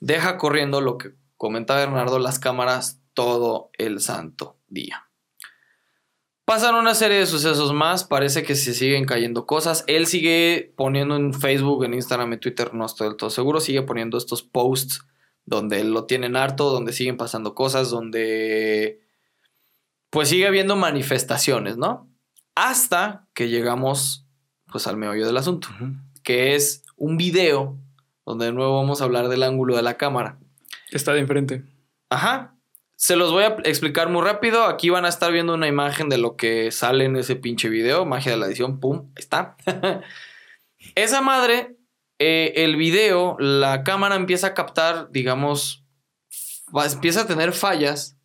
deja corriendo lo que comenta Bernardo, las cámaras todo el santo día. Pasan una serie de sucesos más, parece que se siguen cayendo cosas. Él sigue poniendo en Facebook, en Instagram, en Twitter, no estoy del todo seguro, sigue poniendo estos posts donde lo tienen harto, donde siguen pasando cosas, donde pues sigue habiendo manifestaciones, ¿no? Hasta que llegamos pues al meollo del asunto, que es un video donde de nuevo vamos a hablar del ángulo de la cámara. Está de enfrente. Ajá. Se los voy a explicar muy rápido. Aquí van a estar viendo una imagen de lo que sale en ese pinche video. Magia de la edición. Pum. Ahí está. Esa madre, eh, el video, la cámara empieza a captar, digamos, va- empieza a tener fallas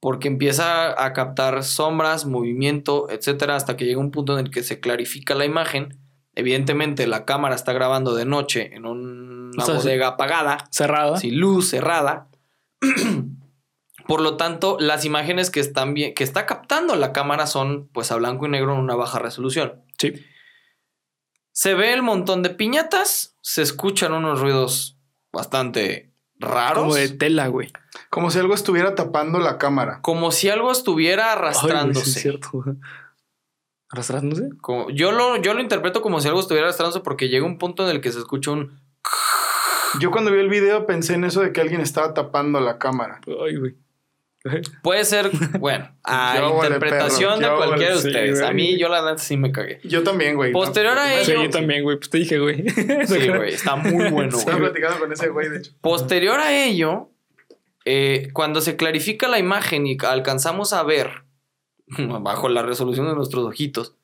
porque empieza a captar sombras, movimiento, etcétera, hasta que llega un punto en el que se clarifica la imagen. Evidentemente, la cámara está grabando de noche en una O sea, bodega apagada Cerrada. sin luz, cerrada. Por lo tanto, las imágenes que están bien, que está captando la cámara son pues a blanco y negro en una baja resolución. Sí. Se ve el montón de piñatas, se escuchan unos ruidos bastante raros, Como como, de tela, güey. Como si algo estuviera tapando la cámara. si algo estuviera Ay, güey, arrastrándose. sí es cierto. ¿Arrastrándose? Como- yo, lo, yo lo interpreto como si algo estuviera arrastrándose porque llega un punto en el que se escucha un Yo cuando vi el video pensé en eso de que alguien estaba tapando la cámara. Ay, güey. Puede ser, bueno, a Yo interpretación de cualquiera de sí, ustedes. a mí, yo la neta sí me cagué. Yo también, güey. Posterior a Sí, ello- yo también, güey. Pues te dije, güey. Sí, güey, está muy bueno, Estaba platicando con ese güey, de hecho. Posterior a ello, eh, cuando se clarifica la imagen y alcanzamos a ver, bajo la resolución de nuestros ojitos,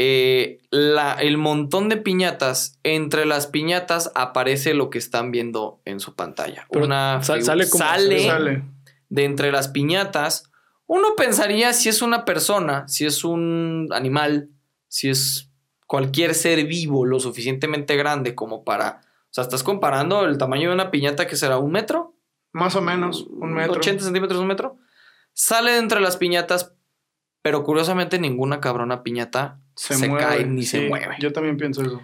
eh, la- el montón de piñatas, entre las piñatas aparece lo que están viendo en su pantalla. Pero Una sal- sale como- sale Sale. De entre las piñatas. Uno pensaría si es una persona, si es un animal, si es cualquier ser vivo lo suficientemente grande como para... O sea, estás comparando el tamaño de una piñata que será un metro, Más o menos, un metro. 80 centímetros, un metro. Sale de entre las piñatas, pero curiosamente ninguna cabrona piñata se, cae ni se mueve. Yo también pienso eso.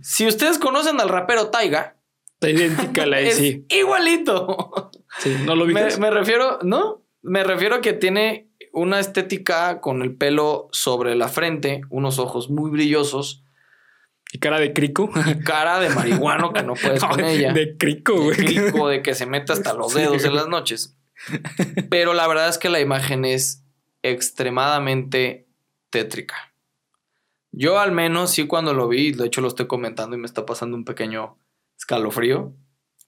Si ustedes conocen al rapero Taiga, Está idéntica la de es sí. igualito. Sí, no lo Me, viste. me refiero, ¿no? Me refiero a que tiene una estética con el pelo sobre la frente, unos ojos muy brillosos, Y cara de crico. cara de marihuano que no puedes con ella. De crico, de güey. crico, de que se mete hasta los Sí, dedos en las noches. Pero la verdad es que la imagen es extremadamente tétrica. Yo al menos sí cuando lo vi, de hecho lo estoy comentando y me está pasando un pequeño escalofrío.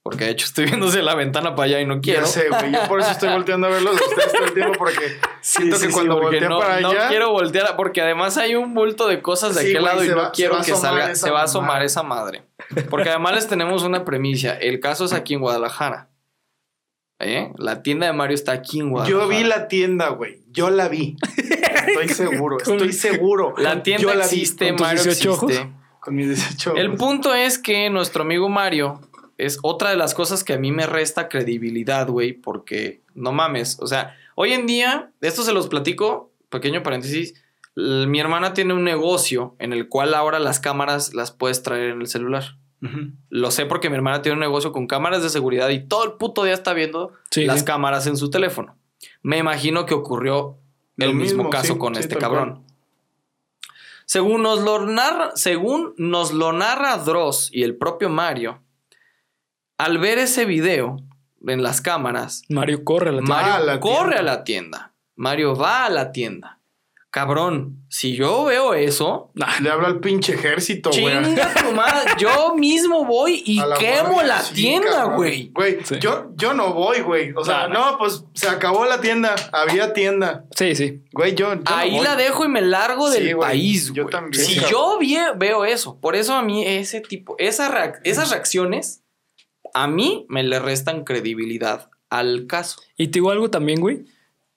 Porque de hecho estoy viéndose la ventana para allá y no quiero. Ya sé, güey. Yo por eso estoy volteando a verlos de ustedes todo el tiempo porque siento Sí, que sí, cuando sí, no, para no allá. quiero voltear, porque además hay un bulto de cosas de Sí, aquel güey, lado y no quiero que salga, se va a asomar esa madre. Porque además les tenemos una premisa, el caso es aquí en Guadalajara. ¿Eh? La tienda de Mario está aquí en Guadalajara. Yo vi la tienda, güey. Yo la vi. Estoy seguro, estoy seguro. La tienda Yo la vi existe, Mario 18 ojos. existe. Con mis 18 El punto es que nuestro amigo Mario es otra de las cosas que a mí me resta credibilidad, güey, porque no mames, o sea, hoy en día, esto se los platico, pequeño paréntesis, mi hermana tiene un negocio en el cual ahora las cámaras las puedes traer en el celular. Lo sé porque mi hermana tiene un negocio con cámaras de seguridad y todo el puto día está viendo Sí, las sí. cámaras en su teléfono. Me imagino que ocurrió Lo el mismo, mismo, caso sí, con este cabrón. Según nos lo narra, según nos lo narra Dross y el propio Mario, al ver ese video en las cámaras, Mario corre a la tienda. Mario a la corre tienda. a la tienda. Mario va a la tienda. Cabrón, si yo veo eso, Le habla al pinche ejército, güey. chinga tu madre, yo mismo voy y la quemo la sí, tienda, güey. Güey, Sí. yo, yo no voy, güey. O sea, No, no, pues se acabó la tienda. Había tienda. Sí, sí. Güey, yo. yo no Ahí voy. la dejo y me largo Sí, del güey, país, yo güey. también, Si cabrón. yo veo eso, por eso a mí ese tipo, esa reac- esas reacciones, a mí me le restan credibilidad al caso. Y te digo algo también, güey.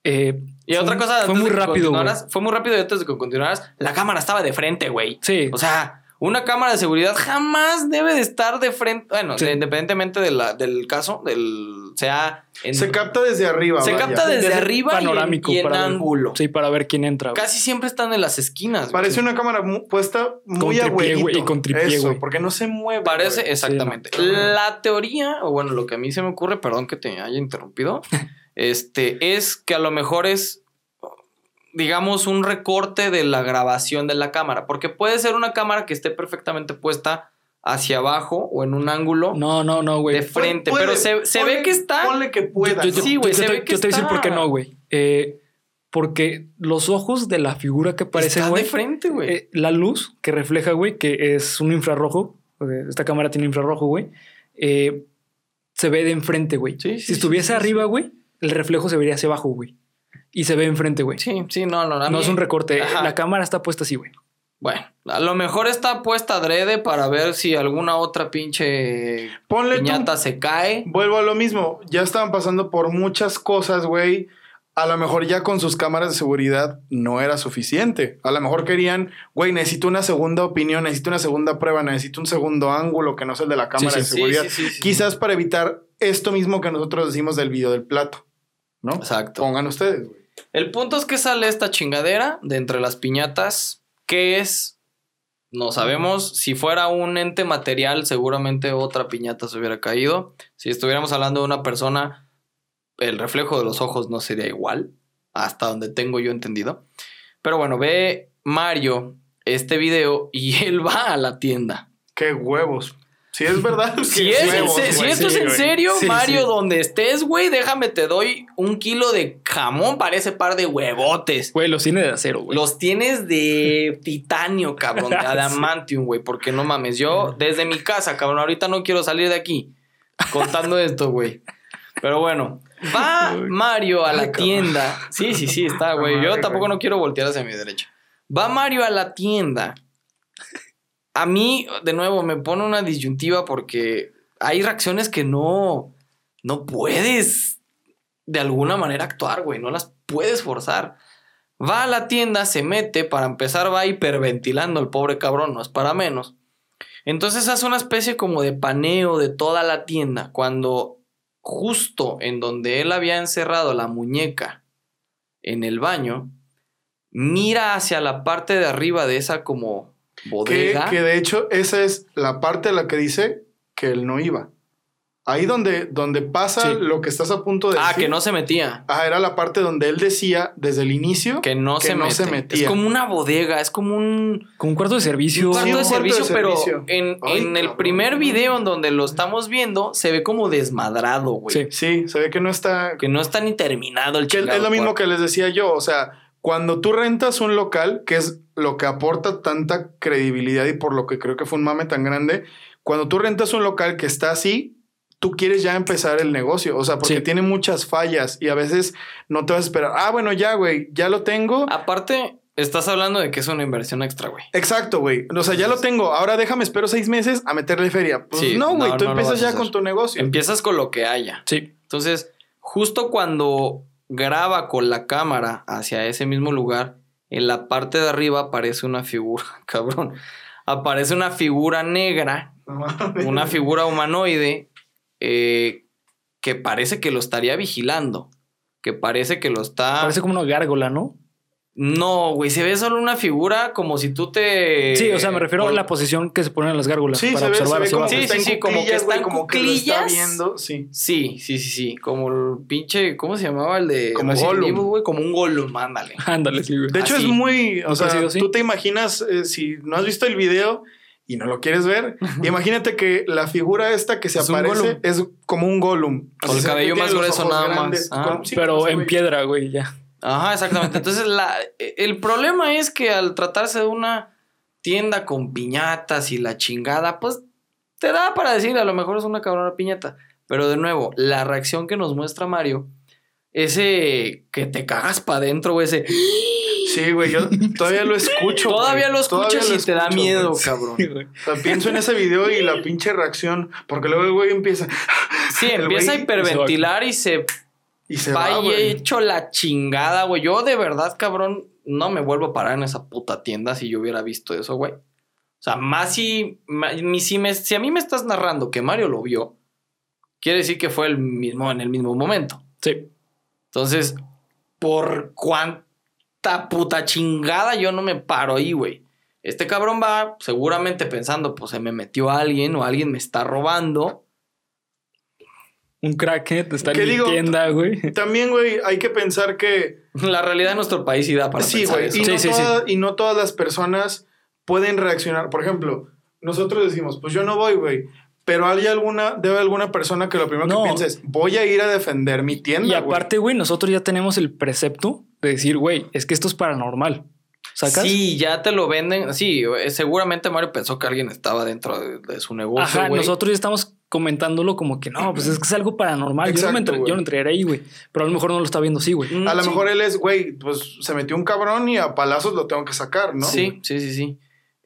Eh, Y fue- otra cosa, Fue muy rápido, Fue muy rápido y antes de que continuaras, la cámara estaba de frente, güey. Sí. O sea, una cámara de seguridad jamás debe de estar de frente. Bueno, Sí. de- independientemente de la- del caso, del sea en- Se capta desde arriba. se vaya. capta desde Desde arriba y en- panorámico y en, para ver- ángulo. Sí, para ver quién entra. güey. Casi siempre están en las esquinas. Parece una cámara mu- puesta muy a y con tripié, Eso, güey. porque no se mueve. Parece, güey. exactamente. Sí, no. La teoría, o bueno, lo que a mí se me ocurre, perdón que te haya interrumpido, este, es que a lo mejor es, digamos, un recorte de la grabación de la cámara, porque puede ser una cámara que esté perfectamente puesta hacia abajo o en un ángulo No, no, no, güey. de frente, Puede- pero se, se ponle- ve que está... Ponle que pueda. Yo-. Sí, güey, yo- se yo te- ve que Yo te voy a decir por qué no, güey. Eh, porque los ojos de la figura que aparece, está güey. de frente, güey. eh, la luz que refleja, güey, que es un infrarrojo. eh, Esta cámara tiene infrarrojo, güey. eh, se ve de enfrente, güey. Sí, sí, si estuviese sí. arriba, güey, el reflejo se vería hacia abajo, güey. Y se ve enfrente, güey. sí, sí, no, no. no mí- es un recorte. Ajá. La cámara está puesta así, güey. Bueno, a lo mejor está puesta adrede para ver si alguna otra pinche Ponle tú- piñata se cae. Vuelvo a lo mismo. Ya estaban pasando por muchas cosas, güey. A lo mejor ya con sus cámaras de seguridad no era suficiente. A lo mejor querían, güey, necesito una segunda opinión, necesito una segunda prueba, necesito un segundo ángulo que no es el de la cámara sí, de seguridad. sí, sí, sí. Quizás para evitar esto mismo que nosotros decimos del video del plato. ¿No? Exacto. Pongan ustedes, güey. El punto es que sale esta chingadera de entre las piñatas. ¿Qué es? No sabemos. Si fuera un ente material, seguramente otra piñata se hubiera caído. Si estuviéramos hablando de una persona, el reflejo de los ojos no sería igual. Hasta donde tengo yo entendido. Pero bueno, ve Mario este video y él va a la tienda. Qué huevos. Si es verdad. Si, es en huevos, se- si esto es en güey. serio, Sí, Mario, sí. donde estés, güey, déjame, te doy un kilo de jamón para ese par de huevotes. Güey, los tiene de acero, güey. Los tienes de titanio, cabrón, de adamantium, güey, porque no mames, yo desde mi casa, cabrón, ahorita no quiero salir de aquí contando esto, güey. Pero bueno, va Mario a la tienda. Sí, sí, sí, está, güey. Yo tampoco no quiero voltear hacia mi derecha. Va Mario a la tienda. A mí, de nuevo, me pone una disyuntiva porque hay reacciones que no, no puedes de alguna manera actuar, güey. No las puedes forzar. Va a la tienda, se mete, para empezar va hiperventilando el pobre cabrón, no es para menos. Entonces hace una especie como de paneo de toda la tienda cuando justo en donde él había encerrado la muñeca en el baño, mira hacia la parte de arriba de esa como bodega. que de hecho, esa es la parte de la que dice que él no iba. Ahí donde, donde pasa Sí. lo que estás a punto de ah, decir. que no se metía. Ajá, era la parte donde él decía desde el inicio Que no, Que se, no mete. se metía. Es como una bodega, es como un, Con un cuarto de servicio. un cuarto, Sí, un de, cuarto de servicio, pero en, Ay, en el primer video en donde lo estamos viendo se ve como desmadrado, güey. Sí. Sí, se ve que no está. Que no está ni terminado el que es lo mismo cuarto. que les decía yo. O sea, cuando tú rentas un local, que es lo que aporta tanta credibilidad y por lo que creo que fue un mame tan grande, cuando tú rentas un local que está así, tú quieres ya empezar el negocio. O sea, porque Sí. tiene muchas fallas y a veces no te vas a esperar. Ah, bueno, ya, güey, ya lo tengo. Aparte, estás hablando de que es una inversión extra, güey. Exacto, güey. O sea, ya lo tengo. Ahora déjame, espero seis meses a meterle feria. Pues Sí, no, güey. no, tú no empiezas ya con tu negocio. Empiezas con lo que haya. Sí. Entonces, justo cuando graba con la cámara hacia ese mismo lugar, en la parte de arriba aparece una figura, cabrón. Aparece una figura negra, una figura humanoide, eh, que parece que lo estaría vigilando. Que parece que lo está. Parece como una gárgola, ¿no? No, güey, se ve solo una figura como si tú te. Sí, o sea, me refiero a la posición que se ponen las gárgulas Sí, para se ve, se observar ve como Sí, sí, sí, como que cuclillas, está güey, en como que lo está viendo, sí. Sí, sí, sí, sí. Como el pinche. ¿Cómo se llamaba el de Como. Evil, güey? Como un Gollum, ándale. Ándale, sí, güey. De hecho, Así. es muy. O sea, sido tú te imaginas, eh, si no has visto el video y no lo quieres ver, imagínate que la figura esta que se Es aparece es como un Gollum. Con el cabello más grueso nada más. Ah. con- sí, Pero en piedra, güey, ya. Ajá, exactamente. Entonces, la, el problema es que al tratarse de una tienda con piñatas y la chingada, pues te da para decir, a lo mejor es una cabrona piñata. Pero de nuevo, la reacción que nos muestra Mario, ese que te cagas para adentro, ese. Sí, güey, yo todavía lo escucho. Todavía güey. lo escuchas Todavía y lo te da miedo, güey. cabrón. O sea, pienso en ese video y la pinche reacción, porque luego el güey empieza Sí, El empieza a hiperventilar y se y se va y güey. hecho la chingada, güey. Yo de verdad, cabrón, no me vuelvo a parar en esa puta tienda si yo hubiera visto eso, güey. O sea, más si, mi- si, me- si a mí me estás narrando que Mario lo vio, quiere decir que fue el mismo, en el mismo momento. Sí. Entonces, por cuánta puta chingada yo no me paro ahí, güey. Este cabrón va seguramente pensando, pues se me metió alguien o alguien me está robando. Un crackhead está ¿Qué en tienda, güey. También, güey, hay que pensar que La realidad de nuestro país sí da para sí, pensar güey, eso. y, Sí, no sí, toda- y no todas las personas pueden reaccionar. Por ejemplo, nosotros decimos, pues yo no voy, güey. Pero hay alguna, debe alguna persona que lo primero No. que piensa es, voy a ir a defender mi tienda. Y güey". aparte, güey, nosotros ya tenemos el precepto de decir, güey, es que esto es paranormal. ¿Sacas? Sí, ya te lo venden. Sí, eh, seguramente Mario pensó que alguien estaba dentro de, de su negocio, Ajá, nosotros ya estamos comentándolo como que no, pues es que es algo paranormal. yo, no me entre- güey. yo no entraría ahí, güey. Pero a lo mejor no lo está viendo así, güey. Mm, A lo sí. mejor él es, güey, pues se metió un cabrón y a palazos lo tengo que sacar, ¿no? Sí, sí, sí, sí.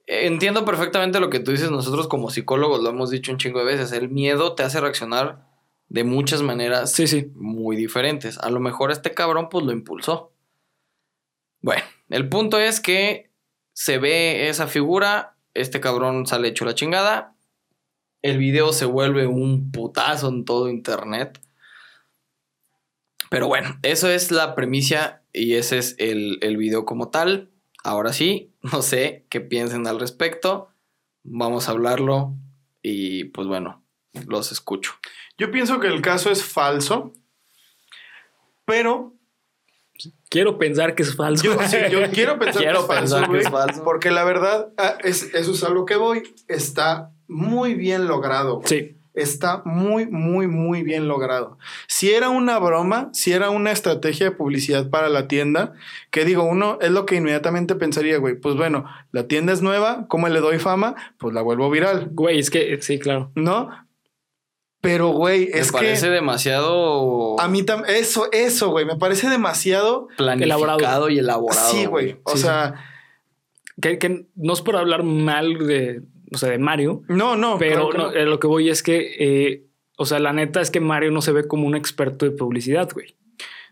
Entiendo perfectamente lo que tú dices. Nosotros como psicólogos lo hemos dicho un chingo de veces. El miedo te hace reaccionar de muchas maneras Sí, sí. muy diferentes. A lo mejor este cabrón pues lo impulsó. Bueno, el punto es que se ve esa figura, este cabrón sale hecho la chingada, el video se vuelve un putazo en todo internet. Pero bueno, eso es la premisa y ese es el, el video como tal. Ahora sí, no sé qué piensen al respecto. Vamos a hablarlo y pues bueno, los escucho. Yo pienso que el caso es falso, pero Quiero pensar que es falso. yo, sí, yo quiero pensar Quiero que es falso, que es falso. porque la verdad, ah, es, eso es a lo que voy, está muy bien logrado. güey. Sí. Está muy, muy, muy bien logrado. Si era una broma, si era una estrategia de publicidad para la tienda, que digo, uno es lo que inmediatamente pensaría, güey, pues bueno, la tienda es nueva, ¿cómo le doy fama? Pues la vuelvo viral, Güey, es que sí, claro. ¿no? Pero, güey, Me es parece que demasiado a mí también, eso, eso, güey, me parece demasiado... planificado elaborado. y elaborado. sí, güey, o Sí, sí. sea, Que, que no es por hablar mal de, o sea, de Mario, no, no, pero claro que no, no. eh, lo que voy es que, eh, o sea, la neta es que Mario no se ve como un experto de publicidad, güey.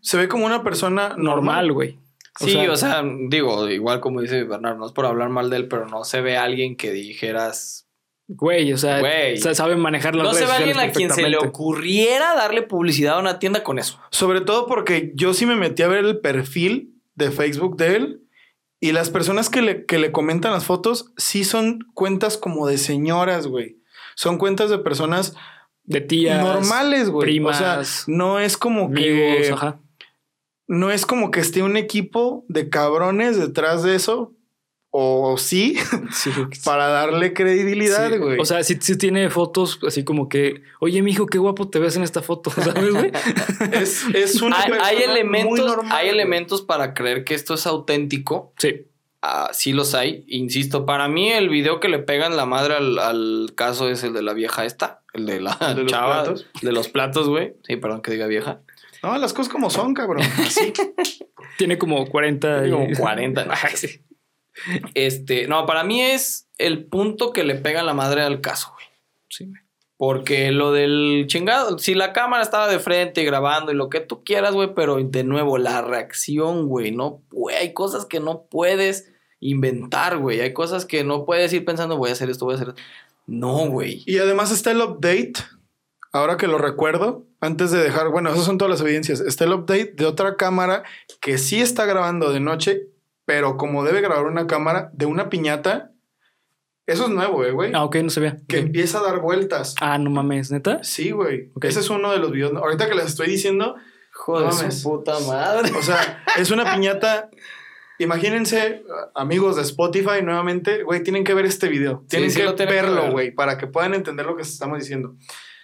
se ve como una persona Normal, güey. Sí, o sea, digo, igual como dice Bernardo, no es por hablar mal de él, pero no se ve alguien que dijeras. Güey, o sea, Güey. sa- sabe manejar las No se ve alguien sociales a quien se le perfectamente. ocurriera darle publicidad a una tienda con eso. Sobre todo porque yo sí me metí a ver el perfil de Facebook de él y las personas que le, que le comentan las fotos sí son cuentas como de señoras, güey. Son cuentas de personas De tías. normales, güey. primas, o sea, no es como Amigos, que ajá. no es como que esté un equipo de cabrones detrás de eso o sí Sí, para darle credibilidad, Sí, güey. O sea, sí, sí tiene fotos así como que, oye, mijo, qué guapo te ves en esta foto, ¿sabes, güey? es, es una Hay, hay persona muy elementos, normal, hay elementos para creer que esto es auténtico. sí. Ah, sí los hay. Insisto, para mí el video que le pegan la madre al, al caso es el de la vieja esta. El de la ¿El de los platos? De los platos, güey. Sí, perdón que diga vieja. No, las cosas como son, cabrón. Así. Tiene como 40. Tiene como y- 40. Ay, sí. Este, no, para mí es el punto que le pega la madre al caso, güey. Sí. Porque lo del chingado, si la cámara estaba de frente grabando y lo que tú quieras, güey, pero de nuevo, la reacción, güey, no, güey, hay cosas que no puedes inventar, güey, hay cosas que no puedes ir pensando, voy a hacer esto, voy a hacer esto. No, güey. Y además está el update, ahora que lo recuerdo, antes de dejar, bueno, esas son todas las evidencias. Está el update de otra cámara que sí está grabando de noche pero como debe grabar una cámara de una piñata, eso es nuevo, eh, güey. Ah, ok, no se ve. que empieza a dar vueltas. Ah, no mames, neta. Sí, güey. Ese es uno de los videos. Ahorita que les estoy diciendo, Hijo de No su puta madre. o sea, es una piñata. Imagínense, amigos de Spotify, nuevamente, güey, tienen que ver este video. Tienen sí que lo tienen que verlo, ver. güey, para que puedan entender lo que estamos diciendo.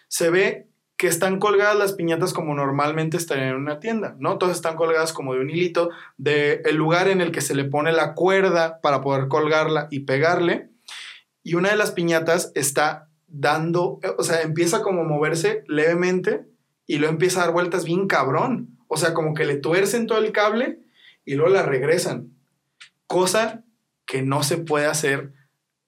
Se ve que están colgadas las piñatas como normalmente estarían en una tienda, ¿no? Todas están colgadas como de un hilito, de el lugar en el que se le pone la cuerda para poder colgarla y pegarle. Y una de las piñatas está dando, o sea, empieza como a moverse levemente y luego empieza a dar vueltas bien cabrón. O sea, como que le tuercen todo el cable y luego la regresan. Cosa que no se puede hacer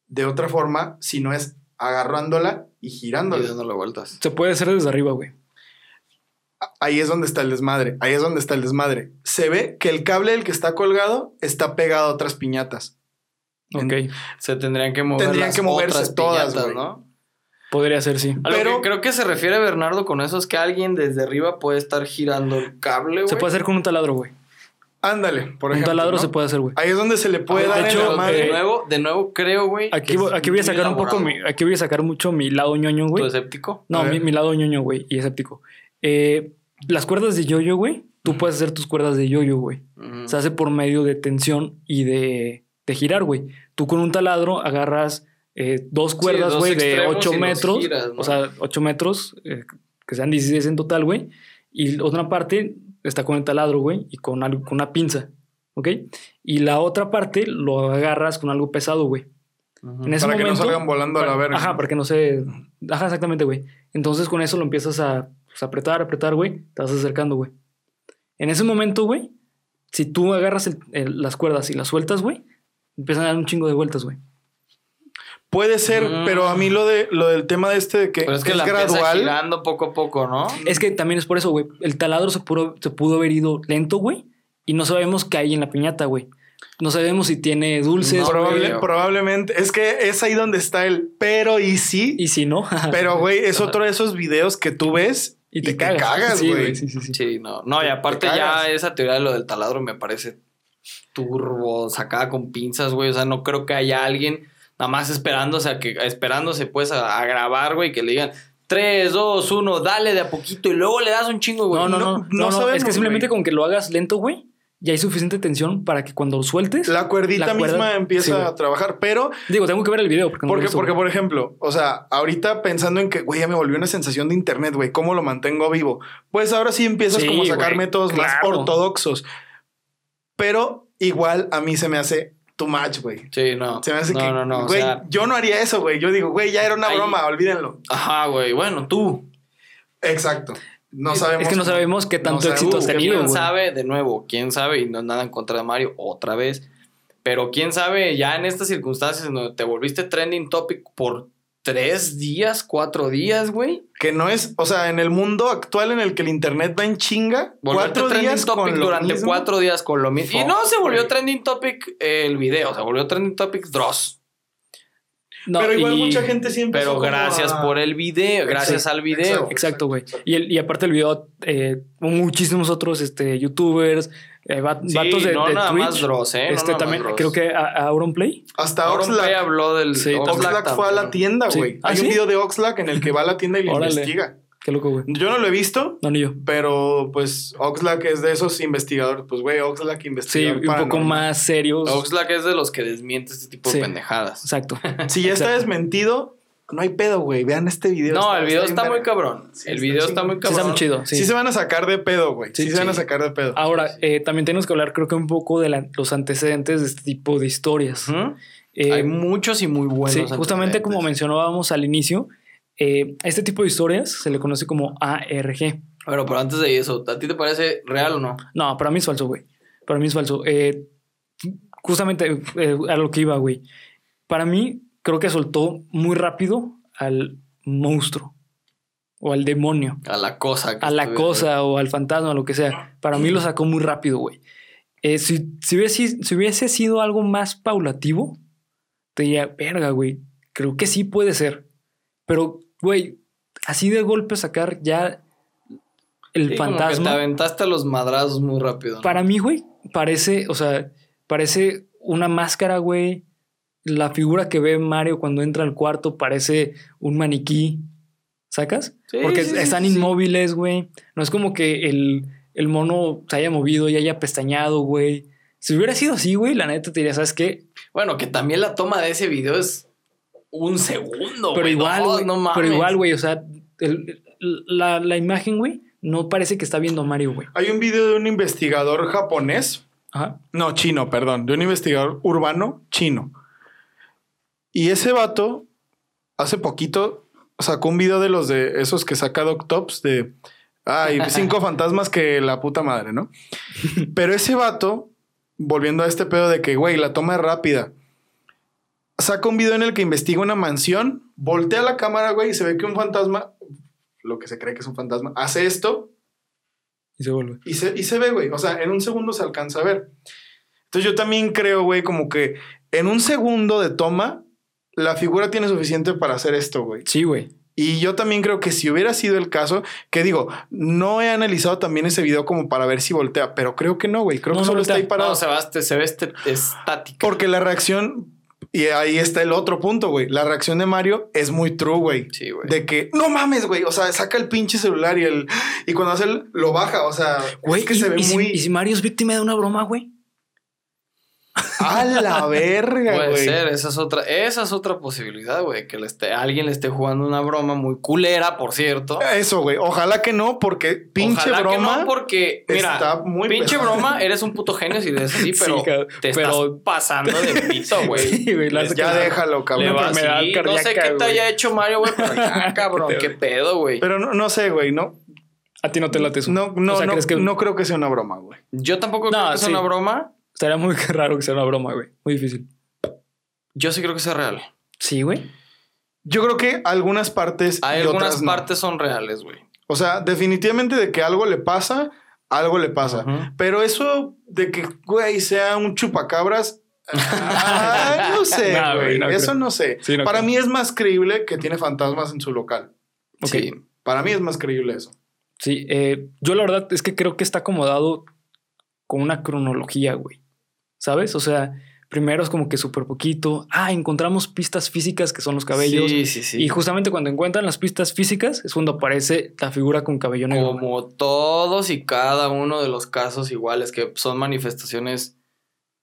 de otra forma si no es agarrándola y Y girándola. dándole vueltas. Se puede hacer desde arriba, güey. Ahí es donde está el desmadre. Ahí es donde está el desmadre. Se ve que el cable del que está colgado está pegado a otras piñatas. Ok. Se tendrían que mover Tendrían las que moverse otras todas, piñatas, güey. ¿no? Podría ser, sí. A lo Pero- que creo que se refiere Bernardo con eso es que alguien desde arriba puede estar girando el cable, güey. Se puede hacer con un taladro, güey. Ándale, por Un ejemplo. taladro ¿no? se puede hacer, güey. Ahí es donde se le puede De dar en hecho, la madre. de nuevo, de nuevo creo, güey. Aquí, aquí voy a sacar un poco mi, aquí voy a sacar mucho mi lado ñoño, ¿Tu güey. escéptico? No, A mi, mi lado ñoño, güey, y escéptico. Eh, las cuerdas de yoyo, güey, tú puedes hacer tus cuerdas de yoyo, güey. Se hace por medio de tensión y de, de girar, güey. Tú con un taladro agarras eh, dos cuerdas, güey, de extremos 8 y los metros. giras, ¿no? O sea, 8 metros, eh, que sean 16 en total, güey. Y otra parte está con el taladro, güey, y con, algo, con una pinza, ¿ok? Y la otra parte lo agarras con algo pesado, güey. En ese Para que no momento, salgan volando a la verga. Ajá, para que no se. Ajá, exactamente, güey. Entonces con eso lo empiezas a pues, apretar, apretar, güey. Te vas acercando, güey. En ese momento, güey, si tú agarras el- el- las cuerdas y las sueltas, güey, empiezan a dar un chingo de vueltas, güey. Puede ser, Mm. pero a mí lo, de, lo del tema de este de que, Pero es que es la gradual. girando poco a poco, ¿no? Es que también es por eso, güey. El taladro se pudo, se pudo haber ido lento, güey. Y no sabemos qué hay en la piñata, güey. No sabemos si tiene dulces, No, Probable- probablemente. Es que es ahí donde está el pero y sí. Y si no. pero, güey, es otro de esos videos que tú ves y te cagas. güey. Sí, güey. Sí, sí, sí. Sí, no. No, y aparte Te ya esa teoría de lo del taladro me parece turbo, sacada con pinzas, güey. O sea, no creo que haya alguien nada más esperándose a que, esperándose pues a, a grabar, güey, que le digan 3, 2, 1, dale de a poquito y luego le das un chingo, güey. No, no, no. no no, no, sabemos, es que simplemente güey. con que lo hagas lento, güey, ya hay suficiente tensión para que cuando lo sueltes. La cuerdita La cuerda- misma empieza sí, güey. a trabajar, pero Digo, tengo que ver el video porque no porque, visto, porque güey. por ejemplo, o sea, ahorita pensando en que, güey, ya me volvió una sensación de internet, güey, ¿cómo lo mantengo vivo? Pues ahora sí empiezas Sí, como a sacar güey, métodos más ortodoxos. Pero igual a mí se me hace too much, güey. Sí, no. Se me hace no, que, no, no. güey, o sea, yo no haría eso, güey. Yo digo, güey, ya era una Ahí- broma, olvídenlo. ajá, güey. Bueno, tú. Exacto. No Es- sabemos. Es que no sabemos qué tanto éxito has qué tenido, ¿Quién sabe? De nuevo, quién sabe, y no es nada en contra de Mario, otra vez. Pero quién sabe, ya en estas circunstancias en donde te volviste trending topic por tres días, cuatro días, güey. Que no es, o sea, en el mundo actual en el que el internet va en chinga, Volverte cuatro trending días topic con lo durante mismo. cuatro días con lo mismo. Y no se volvió güey. trending topic el video, se volvió trending topic Dross. No, pero igual y- mucha gente siempre. Pero gracias por el video, gracias al video. Exacto, güey. Y, el- y aparte el video, eh, muchísimos otros este, youtubers, eh, va- Sí, vatos de, no de nada Twitch. más Dross, ¿eh? Este, también, creo que a, Auronplay. Hasta Auron Play Oxlack. habló del Sí, Oxlack fue a la tienda, Sí. güey. ¿Ah, Hay sí? un video de Oxlack en el que va a la tienda y le Órale. investiga. Qué loco, güey. Yo no lo he visto, No, ni yo. pero pues Oxlack es de esos investigadores. Pues, güey, Oxlack Sí, investigador. un poco más serios. Oxlack es de los que desmiente este tipo Sí. de pendejadas. Exacto. Si ya está desmentido, no hay pedo, güey. Vean este video. No, el video está muy cabrón. Sí, el video está muy Sí, cabrón. está muy chido. Sí. Sí. se van a sacar de pedo, güey. Sí, Sí, se van a sí. sacar de pedo. Ahora, eh, también tenemos que hablar, creo que un poco de la- los antecedentes de este tipo de historias. Eh, Hay muchos y muy buenos. sí, justamente como mencionábamos al inicio, eh, este tipo de historias se le conoce como ARG. Bueno, pero antes de eso, ¿a ti te parece real o no? No, para mí es falso, güey. Para mí es falso. Eh, justamente eh, a lo que iba, güey. Para mí, creo que soltó muy rápido al monstruo o al demonio, A la cosa. que a la cosa o al fantasma, lo que sea. Para mí lo sacó muy rápido, güey. Eh, si, si, hubiese, si hubiese sido algo más paulativo, te diría, verga, güey. Creo que sí puede ser. Pero, güey, así de golpe sacar ya el Sí, como que fantasma. te aventaste a los madrazos muy rápido. ¿no? Para mí, güey, parece, o sea, parece una máscara, güey. La figura que ve Mario cuando entra al cuarto parece un maniquí. ¿Sacas? Sí, Porque sí, están sí, inmóviles, güey. No es como que el, el mono se haya movido y haya pestañado, güey. Si hubiera sido así, güey, la neta te diría, ¿sabes qué? Bueno, que también la toma de ese video es un segundo, pero igual, no, mames. pero igual, güey. O sea, el- la, la imagen, güey, no parece que está viendo a Mario, güey. Hay un video de un investigador japonés Ajá. No, chino, perdón. De un investigador urbano chino. Y ese vato, hace poquito, sacó un video de los de esos que saca Doctops de. Ay, cinco fantasmas que la puta madre, ¿no? Pero ese vato, volviendo a este pedo de que, güey, la toma es rápida. Saca un video en el que investiga una mansión, voltea la cámara, güey, y se ve que un fantasma, lo que se cree que es un fantasma, hace esto Y se vuelve. y se, y se ve, güey. O sea, en un segundo se alcanza a ver. Entonces yo también creo, güey, como que en un segundo de toma, la figura tiene suficiente para hacer esto, güey. Sí, güey. Y yo también creo que si hubiera sido el caso, que digo, no he analizado también ese video como para ver si voltea, pero creo que no, güey. Creo No, que no solo está ahí parado. No, se, va, este- se ve este, estática. Porque la reacción, y ahí está el otro punto, güey. La reacción de Mario es muy true, güey. Sí, güey. De que, no mames, güey. O sea, saca el pinche celular y el. Y cuando hace el. Lo baja. O sea, Güey, es que y, se ve y si, muy. y si Mario es víctima de una broma, güey. A la verga, Puede güey. ser, esa es otra, esa es otra posibilidad, güey, que le esté, alguien le esté jugando una broma muy culera, por cierto. Eso, güey. Ojalá que no, porque pinche Ojalá que broma. no, porque, mira, está muy pinche pesado. broma, eres un puto genio si eres así, Sí, pero te pero- estás pasando de pito, güey. Sí, güey, Ya déjalo, cabrón. Enfermedad así, no sé cardíaca, qué te haya hecho Mario, güey, pero ya, cabrón, qué pedo, güey. Pero no, no sé, güey. No, A ti no te late eso. no, no, O sea, no, ¿crees que- no creo que sea una broma, güey. Yo tampoco No, creo que sea sí. una broma. Estaría muy raro que sea una broma, güey. Muy difícil. Yo sí creo que sea real. Sí, güey. Yo creo que algunas partes. Hay y algunas otras no. partes son reales, güey. O sea, definitivamente de que algo le pasa, algo le pasa. Pero eso de que, güey, sea un chupacabras. ah, no sé, No, güey, no eso creo. no sé. Sí, no Para creo. mí es más creíble que tiene fantasmas en su local. Ok. Sí. Para mí es más creíble eso. Sí, eh, yo la verdad es que creo que está acomodado con una cronología, güey. ¿Sabes? O sea, primero es como que súper poquito. Ah, encontramos pistas físicas que son los cabellos. Sí, sí, sí. Y justamente cuando encuentran las pistas físicas es cuando aparece la figura con cabello negro. Como todos y cada uno de los casos iguales, que son manifestaciones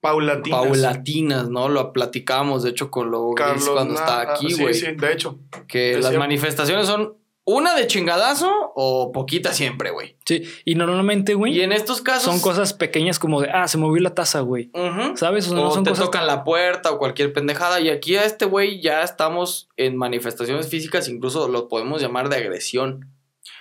Paulatinas. paulatinas, ¿no? Lo platicamos, de hecho, con Gris Carlos, cuando na- está ah, aquí, sí, güey. Sí, de hecho. Que las cierto. manifestaciones son una de chingadazo o poquita siempre, güey. Sí, y normalmente, güey, Y en estos casos... son cosas pequeñas como de, ah, se movió la taza, güey. Ujú. ¿Sabes? O no O son te cosas tocan la puerta o cualquier pendejada. Y aquí a este güey ya estamos en manifestaciones físicas, incluso lo podemos llamar de agresión.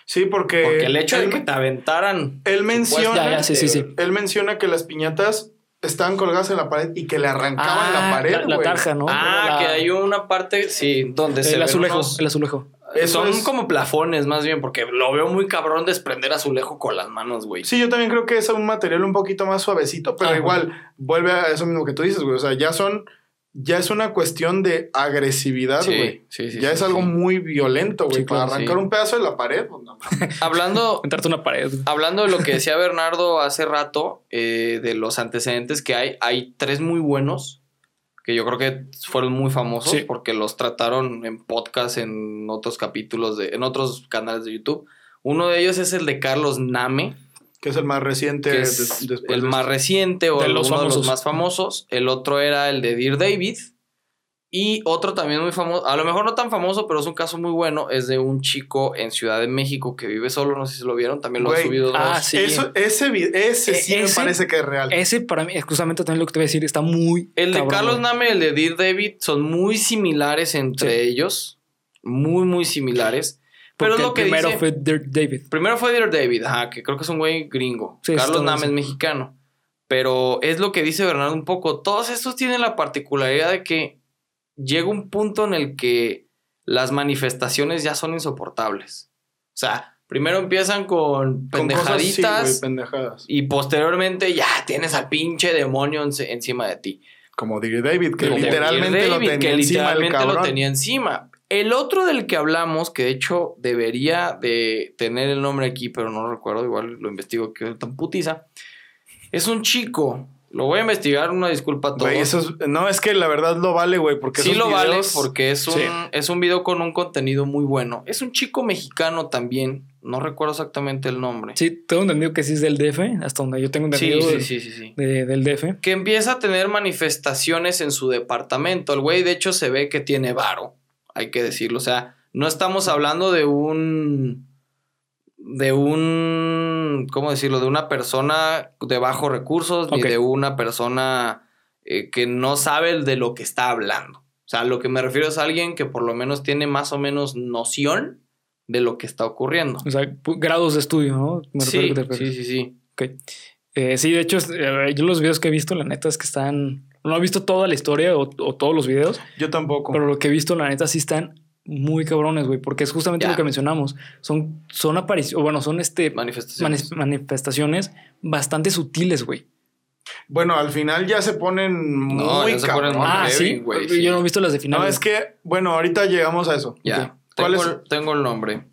Sí, porque. Porque el hecho de que te aventaran. él menciona. Ya, ya, sí, sí, sí. Él menciona que las piñatas estaban colgadas en la pared y que le arrancaban la Ah, pared. la, la tarja, ¿no? Ah, La- que hay una parte, sí, donde se el ven azulejo, unos- el azulejo. Eso son es- como plafones, más bien, porque lo veo muy cabrón desprender azulejo con las manos, güey. Sí, yo también creo que es un material un poquito más suavecito, pero Ajá. igual vuelve a eso mismo que tú dices, güey. O sea, ya son. Ya es una cuestión de agresividad, Sí, güey. sí, sí, ya sí, es sí. algo muy violento, güey. Sí, Para claro, arrancar sí. un pedazo de la pared, pues, no. Hablando, Entrarte una pared. hablando de lo que decía Bernardo hace rato, eh, de los antecedentes que hay, hay tres muy buenos que yo creo que fueron muy famosos Sí. porque los trataron en podcast, en otros capítulos, de, en otros canales de YouTube. Uno de ellos es el de Carlos Name, que es el más reciente. que es después el de más esto. reciente o De los uno de los más famosos. El otro era el de Dear David. Y otro también muy famoso, a lo mejor no tan famoso, pero es un caso muy bueno, es de un chico en Ciudad de México que vive solo, no sé si lo vieron, también lo han subido ah, dos. sí. Eso, ese, ese E- sí me ese- parece que es real. Ese para mí, justamente también lo que te voy a decir, está muy. El de Carlos. Name y el de Dear David son muy similares entre Sí. ellos, muy, muy similares. Pero es lo que primero dice- fue Dirk David. Primero fue Dear David, ajá, que creo que es un güey gringo. Sí, Carlos Name es mexicano. Pero es lo que dice Bernardo un poco. Todos estos tienen la particularidad de que llega un punto en el que las manifestaciones ya son insoportables. O sea, primero empiezan con Con cosas, sí, pendejaditas pendejadas. y posteriormente ya tienes al pinche demonio enci- encima de ti. Como Dear David, que Como literalmente lo tenía que encima el lo cabrón. tenía encima. El otro del que hablamos, que de hecho debería de tener el nombre aquí, pero no recuerdo, igual lo investigo que tan putiza, es un chico Lo voy a investigar, una disculpa a todos. Güey, eso es- no, es que la verdad lo vale, güey, porque sí esos lo vale videos- porque es un, Sí. es un video con un contenido muy bueno. Es un chico mexicano también. No recuerdo exactamente el nombre. Sí, tengo entendido que sí es del DF, hasta donde yo tengo entendido sí, sí, sí, sí. de- del DF. Que empieza a tener manifestaciones en su departamento. El güey, de hecho, se ve que tiene varo. Hay que decirlo. O sea, no estamos hablando de un. De un. ¿Cómo decirlo? De una persona de bajos recursos, ni Ok. de una persona eh, que no sabe de lo que está hablando. O sea, lo que me refiero es a alguien que por lo menos tiene más o menos noción de lo que está ocurriendo. O sea, grados de estudio, ¿no? Me refiero Sí, que te sí, sí, sí. Ok. Eh, sí, de hecho, eh, yo los videos que he visto, la neta es que están. No he visto toda la historia o, o todos los videos, Yo tampoco. pero lo que he visto, la neta, sí están muy cabrones, güey, porque es justamente lo que mencionamos. Son, son apariciones, bueno, son este, Manifestaciones. mani- manifestaciones bastante sutiles, güey. Bueno, al final ya se ponen muy No, ya se ponen cabrones. Ah, heavy, sí. güey, Yo sí. no he visto las de final. No, es que, bueno, ahorita llegamos a eso. Ya. ¿Cuál Tengo, es? el- tengo el nombre.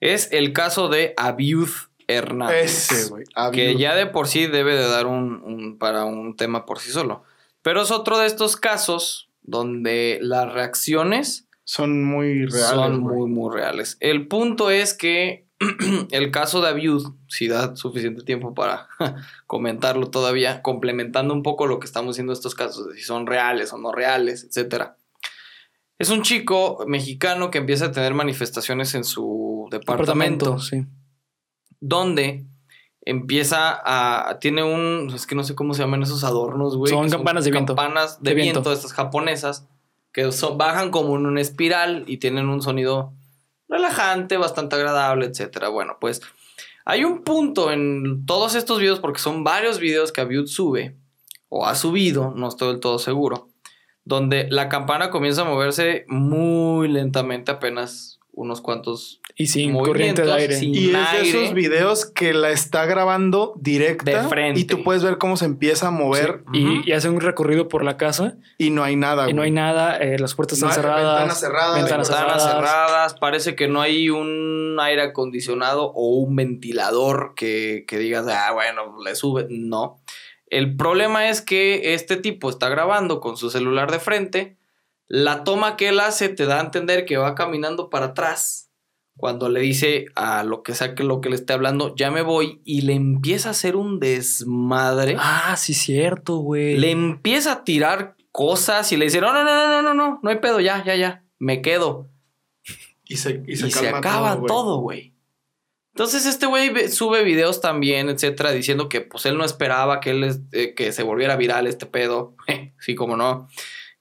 Es el caso de Abiud Hernández. Ese, güey. que ya de por sí debe de dar un, un- para un tema por sí solo. Pero es otro de estos casos donde las reacciones Son muy reales. son muy, muy reales. El punto es que el caso de Abiud, si da suficiente tiempo para comentarlo todavía, complementando un poco lo que estamos haciendo estos casos, de si son reales o no reales, etcétera. Es un chico mexicano que empieza a tener manifestaciones en su departamento, sí. donde empieza a tiene un es que no sé cómo se llaman esos adornos, güey, Son campanas de viento. campanas de, De viento. viento. estas japonesas que son, bajan como en una espiral y tienen un sonido relajante, bastante agradable, etcétera. Bueno, pues hay un punto en todos estos videos porque son varios videos que Abiud sube o ha subido, no estoy del todo seguro, donde la campana comienza a moverse muy lentamente, apenas unos cuantos Y sin corriente de aire. sin- Y es de esos videos que la está grabando directa. De frente. Y tú puedes ver cómo se empieza a mover Sí. Y, y hace un recorrido por la casa y no hay nada, y no güey. hay nada, eh, las puertas No están cerradas. ventanas cerradas, ventanas Ventanas cerradas. cerradas, parece que no hay un aire acondicionado o un ventilador que, que digas, ah, bueno, le sube. No. El problema es que este tipo está grabando con su celular de frente. La toma que él hace te da a entender que va caminando para atrás. Cuando le dice a lo que sea que lo que le esté hablando, ya me voy, y le empieza a hacer un desmadre. Ah, sí, cierto, güey. Le empieza a tirar cosas y le dice, no, no, no, no, no, no, no, no hay pedo, ya, ya, ya, me quedo. Y se, y Y se, se, calma acaba todo, güey. Entonces este güey sube videos también, etcétera, diciendo que pues él no esperaba que él eh, que se volviera viral este pedo, sí, como no,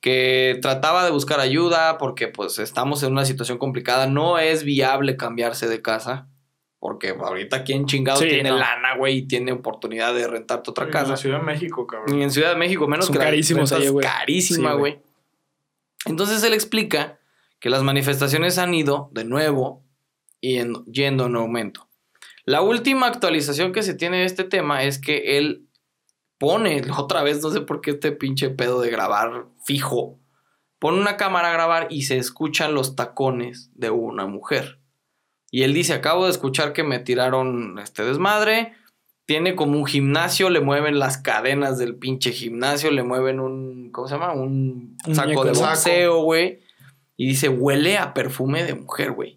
que trataba de buscar ayuda porque pues estamos en una situación complicada, no es viable cambiarse de casa, porque ahorita aquí en chingado Sí, tiene no. lana, güey, y tiene oportunidad de rentarte otra En casa. la Ciudad de México, cabrón. Y en Ciudad de México, menos Son que la carísimos ahí, es güey. Carísima, güey. Entonces él explica que las manifestaciones han ido de nuevo y en- yendo en aumento. La última actualización que se tiene de este tema es que él pone, otra vez, no sé por qué este pinche pedo de grabar fijo, pone una cámara a grabar y se escuchan los tacones de una mujer. Y él dice, acabo de escuchar que me tiraron este desmadre, tiene como un gimnasio, le mueven las cadenas del pinche gimnasio, le mueven un, ¿cómo se llama? Un, Un saco de boxeo, güey. Y dice, huele a perfume de mujer, güey.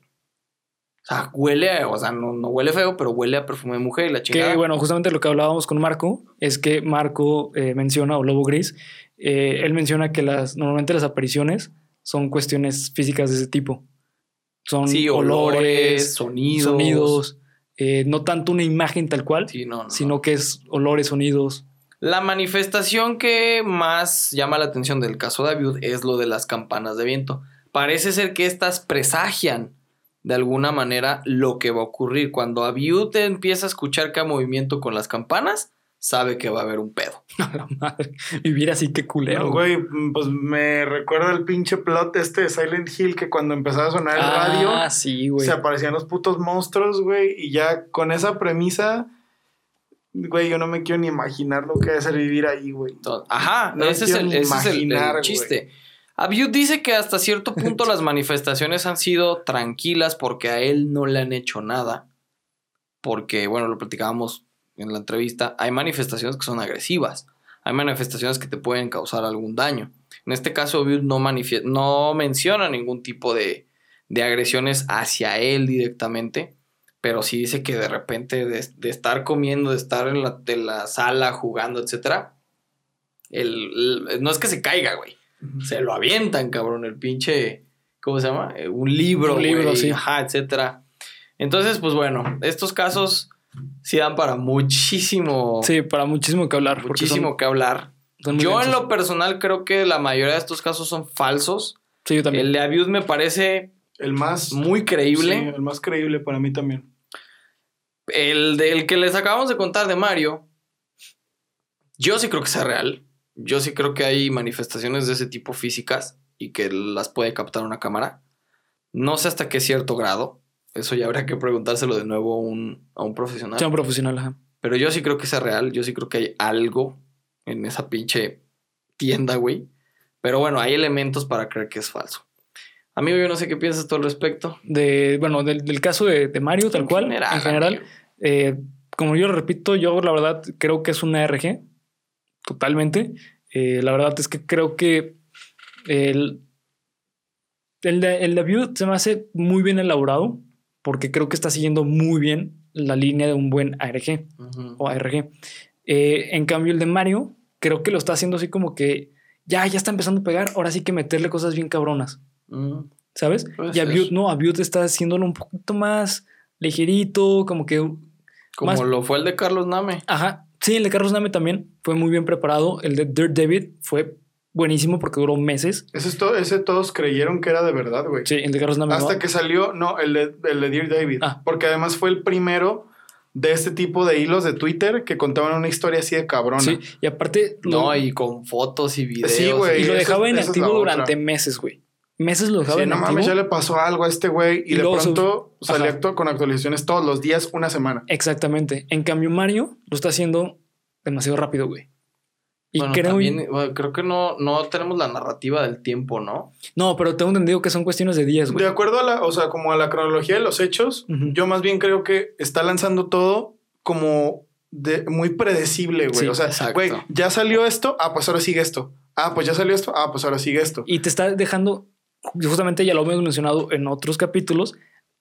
O sea, huele, a- o sea, no, no huele feo, pero huele a perfume de mujer y la chingada. Que bueno, justamente lo que hablábamos con Marco es que Marco eh, menciona, o Lobo Gris, eh, él menciona que las normalmente las apariciones son cuestiones físicas de ese tipo. Son sí, olores, olores, sonidos. sonidos, eh, no tanto una imagen tal cual, Sí, no, no, no. sino que es olores, sonidos. La manifestación que más llama la atención del caso de Abiud es lo de las campanas de viento. Parece ser que estas presagian de alguna manera lo que va a ocurrir. Cuando Abiud empieza a escuchar hay movimiento con las campanas, sabe que va a haber un pedo. A la madre. Vivir así, qué culero. No, güey, pues me recuerda el pinche plot este de Silent Hill que cuando empezaba a sonar el radio Ah, sí, güey. se aparecían los putos monstruos, güey, y ya con esa premisa, güey, yo no me quiero ni imaginar lo que debe ser vivir ahí, güey. Ajá, No ese es el, ese es el- el imaginar, güey. Abiud dice que hasta cierto punto las manifestaciones han sido tranquilas porque a él no le han hecho nada. Porque, bueno, lo platicábamos en la entrevista, hay manifestaciones que son agresivas. hay manifestaciones que te pueden causar algún daño. En este caso, Abud no, no menciona ningún tipo de, de agresiones hacia él directamente, pero sí dice que de repente de, de estar comiendo, de estar en la, de la sala jugando, etcétera, el- el- no es que se caiga, güey. Se lo avientan, cabrón, el pinche, ¿cómo se llama? Eh, Un libro, Un libro, sí. Ajá, etcétera. Entonces, pues bueno, estos casos sí dan para muchísimo, Sí, para muchísimo que hablar. muchísimo son- que hablar. Yo en lo personal creo que la mayoría de estos casos son falsos. Sí, yo también. El de Abuse me parece El más muy creíble. Sí, el más creíble para mí también. El del que les acabamos de contar de Mario, yo sí creo que sea real. Yo sí creo que hay manifestaciones de ese tipo físicas y que las puede captar una cámara. No sé hasta qué cierto grado. Eso ya habría que preguntárselo de nuevo a un, a un profesional. Sea un profesional, ajá. Pero yo sí creo que sea real. Yo sí creo que hay algo en esa pinche tienda, güey. Pero bueno, hay elementos para creer que es falso. Amigo, yo no sé qué piensas tú al respecto. De, bueno, del, del caso de, de Mario, tal En cual, general, en general, eh, como yo lo repito, yo la verdad creo que es una RG, totalmente. Eh, la verdad es que creo que el, el, de, el debut se me hace muy bien elaborado, porque creo que está siguiendo muy bien la línea de un buen ARG o ARG. Eh, en cambio, el de Mario, creo que lo está haciendo así como que ya, ya está empezando a pegar, ahora sí que meterle cosas bien cabronas. ¿sabes? Puede y. Abiut no, Abiut está haciéndolo un poquito más ligerito, como que, Como Más- lo fue el de Carlos Name. ajá, sí, el de Carlos Name también fue muy bien preparado, el de Dirt David fue buenísimo porque duró meses, Ese, es to- ese todos creyeron que era de verdad, güey. sí, el de Carlos Name. Hasta ¿no? que salió, no, el de, el de Dear David. Ah. Porque además fue el primero de este tipo de hilos de Twitter que contaban una historia así de cabrona. Sí, y aparte lo- No, y con fotos y videos. Sí, güey. y lo dejaba es- esa es inactivo otra. durante meses, güey. Meses lo dejaba Sí, no mames, ya le pasó algo a este güey y, Y de pronto salía Ajá. con actualizaciones todos los días, una semana. Exactamente. En cambio, Mario lo está haciendo demasiado rápido, güey. Y Bueno, creo. también, bueno, creo que no, no tenemos la narrativa del tiempo, ¿no? No, pero tengo entendido que son cuestiones de días, güey. De acuerdo a la, o sea, como a la cronología de los hechos, yo más bien creo que está lanzando todo como de, muy predecible, güey. Sí, o sea, exacto. güey, ya salió esto, ah, pues ahora sigue esto. Ah, pues ya salió esto, ah, pues ahora sigue esto. Y te está dejando, justamente ya lo hemos mencionado en otros capítulos,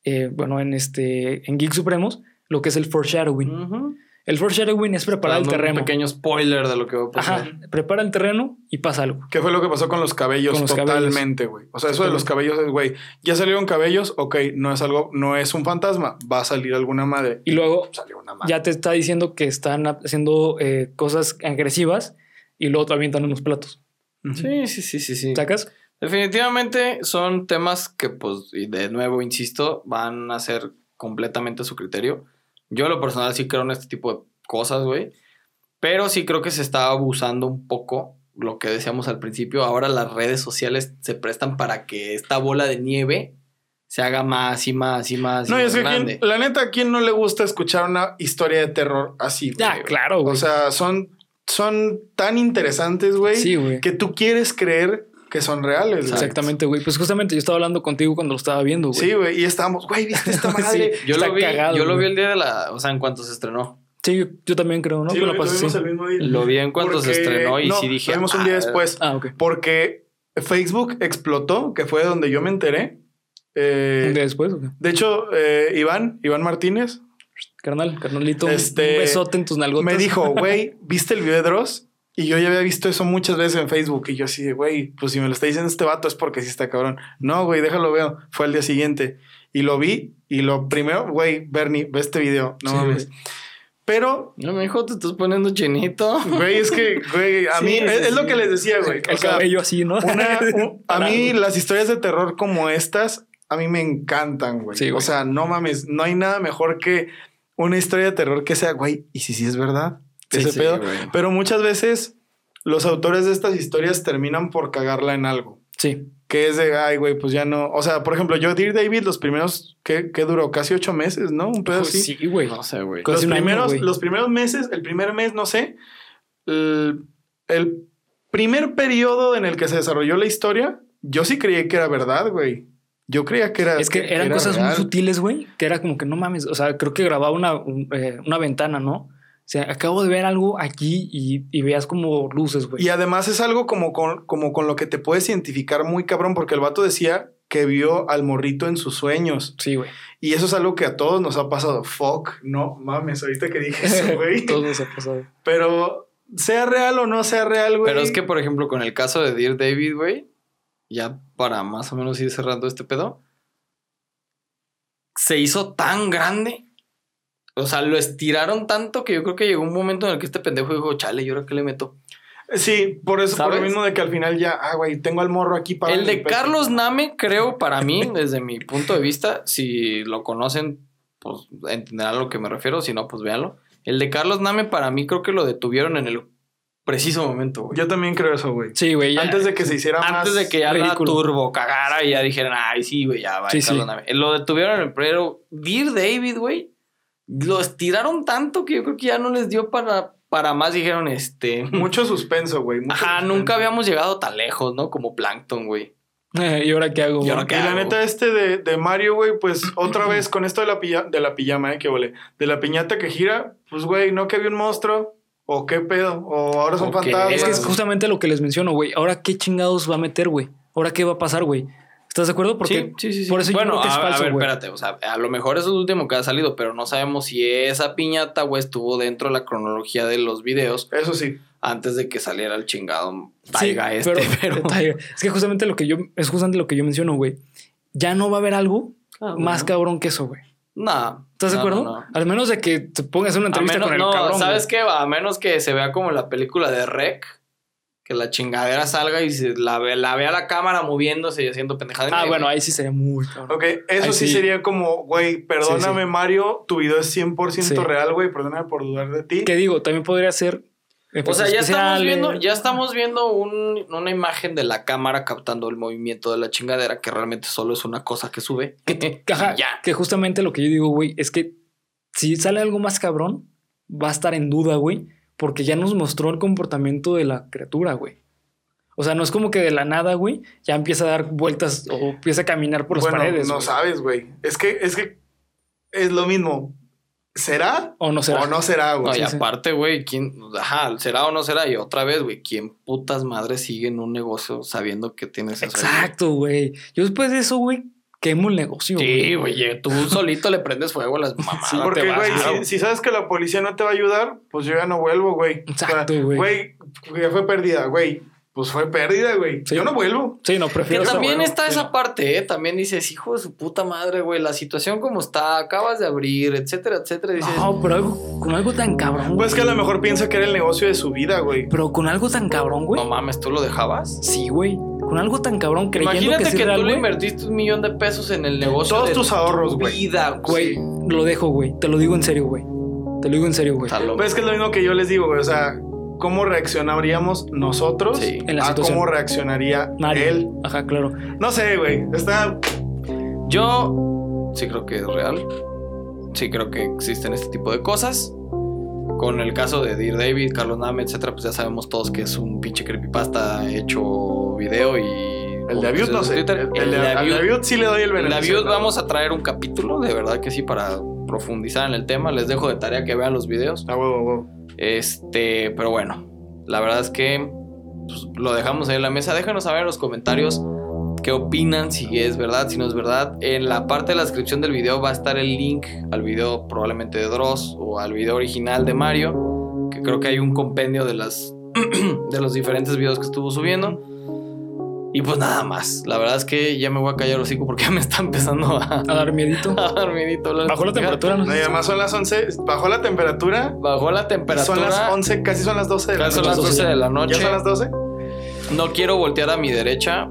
eh, bueno, en este, en Geek Supremos, lo que es el foreshadowing. El foreshadowing es preparar el terreno. Un pequeño spoiler de lo que va a pasar. Ajá, prepara el terreno y pasa algo. ¿Qué fue lo que pasó con los cabellos? Con los Totalmente, güey. O sea, eso de los cabellos es, güey, ya salieron cabellos, ok, no es algo, no es un fantasma, va a salir alguna madre. Y luego Salió una madre. ya te está diciendo que están haciendo eh, cosas agresivas y luego te avientan unos platos. Sí, sí, sí, sí, sí. ¿Sacas? Definitivamente son temas que, pues, y de nuevo, insisto, van a ser completamente a su criterio. Yo, en lo personal, sí creo en este tipo de cosas, güey. Pero sí creo que se está abusando un poco lo que decíamos al principio. Ahora las redes sociales se prestan para que esta bola de nieve se haga más y más y más. y No, y más es que grande. ¿quién- la neta, ¿a quién no le gusta escuchar una historia de terror así? Ya, claro, güey. O sea, son, son tan interesantes, güey, sí, güey. que tú quieres creer que son reales, güey. Exactamente, güey. Pues justamente yo estaba hablando contigo cuando lo estaba viendo, güey. Sí, güey, y estábamos, güey, ¿viste esta Sí. madre? Yo, Está lo vi, cagado, yo lo vi el día de la. O sea, en cuanto se estrenó. Sí, yo, yo también creo, ¿no? Sí, lo, lo pasé lo vimos así. el mismo día. Lo vi en cuanto se estrenó y no, sí dije. Lo vimos un día "Ah, después. Ah, ok. Porque Facebook explotó, que fue donde yo me enteré. Eh, Un día después, ok. de hecho, eh, Iván, Iván Martínez, Carnal, carnalito, un- Este, un besote en tus nalgotas. me dijo, güey, ¿viste el video de Dross? Y yo ya había visto eso muchas veces en Facebook. Y yo así de, güey, pues si me lo está diciendo este vato es porque sí está cabrón. No, güey, déjalo veo. Fue al día siguiente. Y lo vi. Y lo primero, güey, Bernie, ve este video. No Sí, mames. Pero, No, me dijo, te estás poniendo chinito. güey, es que, güey, a Sí, mí sí, es, es lo que les decía, güey. El O sea, cabello así, ¿no? una- un- a mí las historias de terror como estas, a mí me encantan, güey. Sí, güey. o sea, no mames, no hay nada mejor que una historia de terror que sea, güey, ¿y si sí es verdad? Ese sí, pedo. Pero muchas veces los autores de estas historias terminan por cagarla en algo. Sí. Que es de, ay, güey, pues ya no. O sea, por ejemplo, yo, Dear David, los primeros, ¿qué, qué duró? Casi ocho meses, ¿no? Un pedo así. Sí, güey. No sé, güey. Los año, primeros, los primeros meses, el primer mes, no sé, el, el primer periodo en el que se desarrolló la historia, yo sí creí que era verdad, güey. Yo creía que era. Es que eran era cosas muy real. sutiles, güey, que era como que no mames. O sea, creo que grababa una, un- eh, una ventana, ¿no? Sea, acabo de ver algo aquí y, y veas como luces, güey. Y además es algo como con, como con lo que te puedes identificar muy cabrón, porque el vato decía que vio al morrito en sus sueños. Sí, güey. Y eso es algo que a todos nos ha pasado. Fuck, no mames, ahorita que dije eso, güey. Todo nos ha pasado. Pero sea real o no sea real, güey. Pero es que, por ejemplo, con el caso de Dear David, güey, ya para más o menos ir cerrando este pedo, se hizo tan grande. O sea, lo estiraron tanto que yo creo que llegó un momento en el que este pendejo dijo, chale, ¿y ahora qué le meto? Sí, por eso, por lo mismo de que al final ya, ah, güey, tengo al morro aquí para. El de Carlos Name, creo, para mí, desde mi punto de vista, si lo conocen, pues entenderán a lo que me refiero, si no, pues véanlo. El de Carlos Name, para mí, creo que lo detuvieron en el preciso momento, güey. Yo también creo eso, güey. Sí, güey. Antes de que se hiciera más. Antes de que ya la ridículo. turbo cagara y ya dijeran, ay, sí, güey, ya va. Sí, Carlos sí. Name". Lo detuvieron en el pero Dear David, güey, lo estiraron tanto que yo creo que ya no les dio para, para más. Dijeron, este. Mucho suspenso, güey. mucho Ajá, suspenso. nunca habíamos llegado tan lejos, ¿no? Como Plankton, güey. ¿Y ahora qué hago? ¿Y ahora güey? qué Y la neta, este de, de Mario, güey, pues otra vez con esto de la, pilla- de la pijama, ¿eh? Que vole. De la piñata que gira, pues, güey, ¿no que había un monstruo? ¿O qué pedo? ¿O ahora son Ok. fantasmas? Es que es justamente lo que les menciono, güey. Ahora qué chingados va a meter, güey. Ahora qué va a pasar, güey. ¿Estás de acuerdo? Porque sí, sí, sí, por eso bueno, yo creo que es a, a falso, ver, güey. espérate. O sea, a lo mejor eso es lo último que ha salido, pero no sabemos si esa piñata, güey, estuvo dentro de la cronología de los videos Eso sí. antes de que saliera el chingado Sí, Taiga este. Pero, Taiga. Es que justamente lo que yo, es justamente lo que yo menciono, güey. Ya no va a haber algo Ah, más bueno. cabrón que eso, güey. No. ¿Estás de acuerdo? no, no. Al menos de que te pongas una entrevista menos- con el no, cabrón. ¿sabes güey. qué? A menos que se vea como la película de Rec, que la chingadera salga y se la, ve- la vea la cámara moviéndose y haciendo pendejadas. Ah, bueno, ahí sí sería muy cabrón. Ok, eso sí, sí. sería como, güey, perdóname, Sí, sí. Mario, tu video es 100% Sí. real, güey, perdóname por dudar de ti. ¿Qué digo? También podría ser. O efectos sea, ya estamos viendo, ya estamos viendo un- una imagen de la cámara captando el movimiento de la chingadera, que realmente solo es una cosa que sube. Ajá, ya. que justamente lo que yo digo, güey, es que si sale algo más cabrón, va a estar en duda, güey, porque ya nos mostró el comportamiento de la criatura, güey. O sea, no es como que de la nada, güey, ya empieza a dar vueltas o empieza a caminar por las bueno, paredes. no güey. sabes, güey. Es que, es que es lo mismo. ¿Será O no será. o no será, No, güey? y sí, sí. aparte, güey, ¿quién, ajá, será o no será? Y otra vez, güey, ¿quién putas madres sigue en un negocio sabiendo que tienes eso? Exacto, güey. Yo después de eso, güey, quemo el negocio. Sí, güey, tú solito le prendes fuego a las mamadas. Sí, te Porque, güey, si, si sabes que la policía no te va a ayudar, pues yo ya no vuelvo, güey. O sea, Exacto, güey. Güey, ya fue pérdida, güey. Pues fue pérdida, güey. Sí. Yo no vuelvo. Sí, no, Que prefiero eso, también está Sí, esa no. parte, ¿eh? También dices, hijo de su puta madre, güey, la situación como está, acabas de abrir, etcétera, etcétera. Dices, No, pero algo, con algo tan cabrón. Pues que a lo mejor piensa que era el negocio de su vida, güey. Pero con algo tan cabrón, güey. no mames, ¿tú lo dejabas? Sí, güey. Con algo tan cabrón creyendo Imagínate que, que, sí es real, tú le invertiste un millón de pesos en el negocio. Todos de tus ahorros, tu güey. vida, Güey, lo dejo, güey. Te lo digo en serio, güey. Te lo digo en serio, güey. Pues es que es lo mismo que yo les digo, güey. O sea, ¿cómo reaccionaríamos nosotros Sí. En la a situación. cómo reaccionaría Mario. él? Ajá, claro. No sé, güey. Está. Yo sí creo que es real. Sí creo que existen este tipo de cosas. Con el caso de Dear David, Carlos Name, etcétera, pues ya sabemos todos que es un pinche creepypasta hecho video y. El de Abiud no sé. El, el Abiud- Abiud sí le doy el el de beneficio. Abiud vamos a traer un capítulo, de verdad que sí, para profundizar en el tema. Les dejo de tarea que vean los videos. A huevo, huevo. Este, pero bueno, la verdad es que pues, lo dejamos ahí en la mesa. Déjanos saber en los comentarios qué opinan, si es verdad, si no es verdad. En la parte de la descripción del video va a estar el link al video probablemente de Dross o al video original de Mario, que creo que hay un compendio de las de los diferentes videos que estuvo subiendo. Y pues nada más. La verdad es que ya me voy a callar hocico porque ya me está empezando a, A dar miedito. a dar miedito de Bajó la temperatura, no No, y además son las 11. Bajó la temperatura. Bajó la temperatura. Son las 11, casi son las 12 de la Casi son noche. las 12 de la noche. ¿Ya son las 12? No quiero voltear a mi derecha.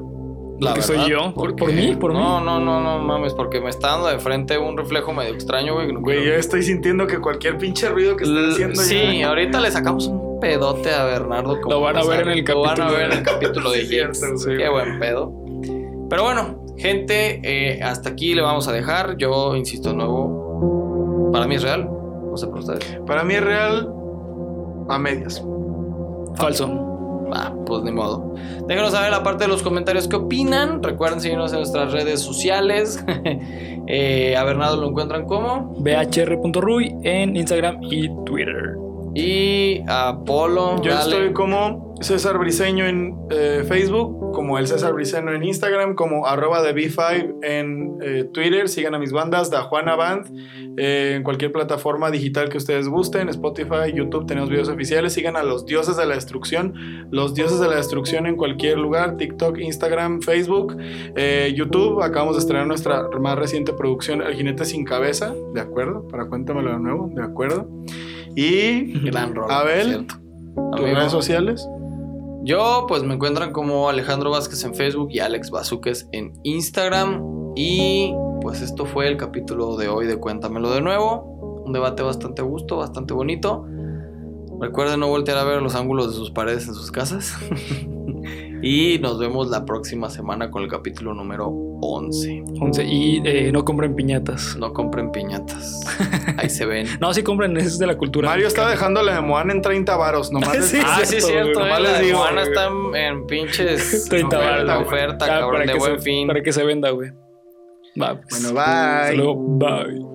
La Porque soy verdad, yo. ¿Por- porque- por mí? ¿Por mí? no, no, no, no mames, porque me está dando de frente un reflejo medio extraño, güey. no Güey, yo quiero- estoy sintiendo que cualquier pinche ruido que están L- haciendo Sí, ya- ahorita le sacamos un pedote a Bernardo. como Lo van a ver en el Lo van a capítulo ver en de- el capítulo de Higgs. Qué buen pedo. Pero bueno, gente, eh, hasta aquí le vamos a dejar. Yo insisto de nuevo, para mí es real. No sé por ustedes. Para mí es real a medias. Falso. Ah, pues ni modo. Déjenos saber la parte de los comentarios qué opinan. Recuerden seguirnos en nuestras redes sociales. Eh, a Bernardo lo encuentran como. bhr.ruy en Instagram y Twitter. Y a Polo. Yo dale. estoy como César Briseño en eh, Facebook, como el César Briseño en Instagram, como arroba de B5 en eh, Twitter. Sigan a mis bandas, Da Juana Band, eh, en cualquier plataforma digital que ustedes gusten, Spotify, YouTube, tenemos videos oficiales. Sigan a los dioses de la destrucción, los dioses de la destrucción en cualquier lugar, TikTok, Instagram, Facebook, YouTube. Acabamos de estrenar nuestra más reciente producción, El jinete sin cabeza, ¿de acuerdo? Para cuéntamelo de nuevo, ¿de acuerdo? Y Gran rol. Abel, tus redes sociales. Yo, pues me encuentran como Alejandro Vázquez en Facebook y Alex Bazuques en Instagram. Y pues esto fue el capítulo de hoy de Cuéntamelo de nuevo. Un debate bastante gusto, bastante bonito. Recuerden no voltear a ver los ángulos de sus paredes en sus casas. y nos vemos la próxima semana con el capítulo número 11. 11. Y eh, no compren piñatas. No compren piñatas. Ahí se ven. No, sí compren, es de la cultura. Mario está mexicana. dejando la de Moana en 30 varos. Nomás les- Sí, ah, sí, es cierto, eh, nomás la les de digo, Moana güey. está en, en pinches 30 oferta, varos, güey. oferta, Ah, cabrón, para de que buen se- fin. Para que se venda, güey. Va, pues. Bueno, Hasta bye. luego, bye.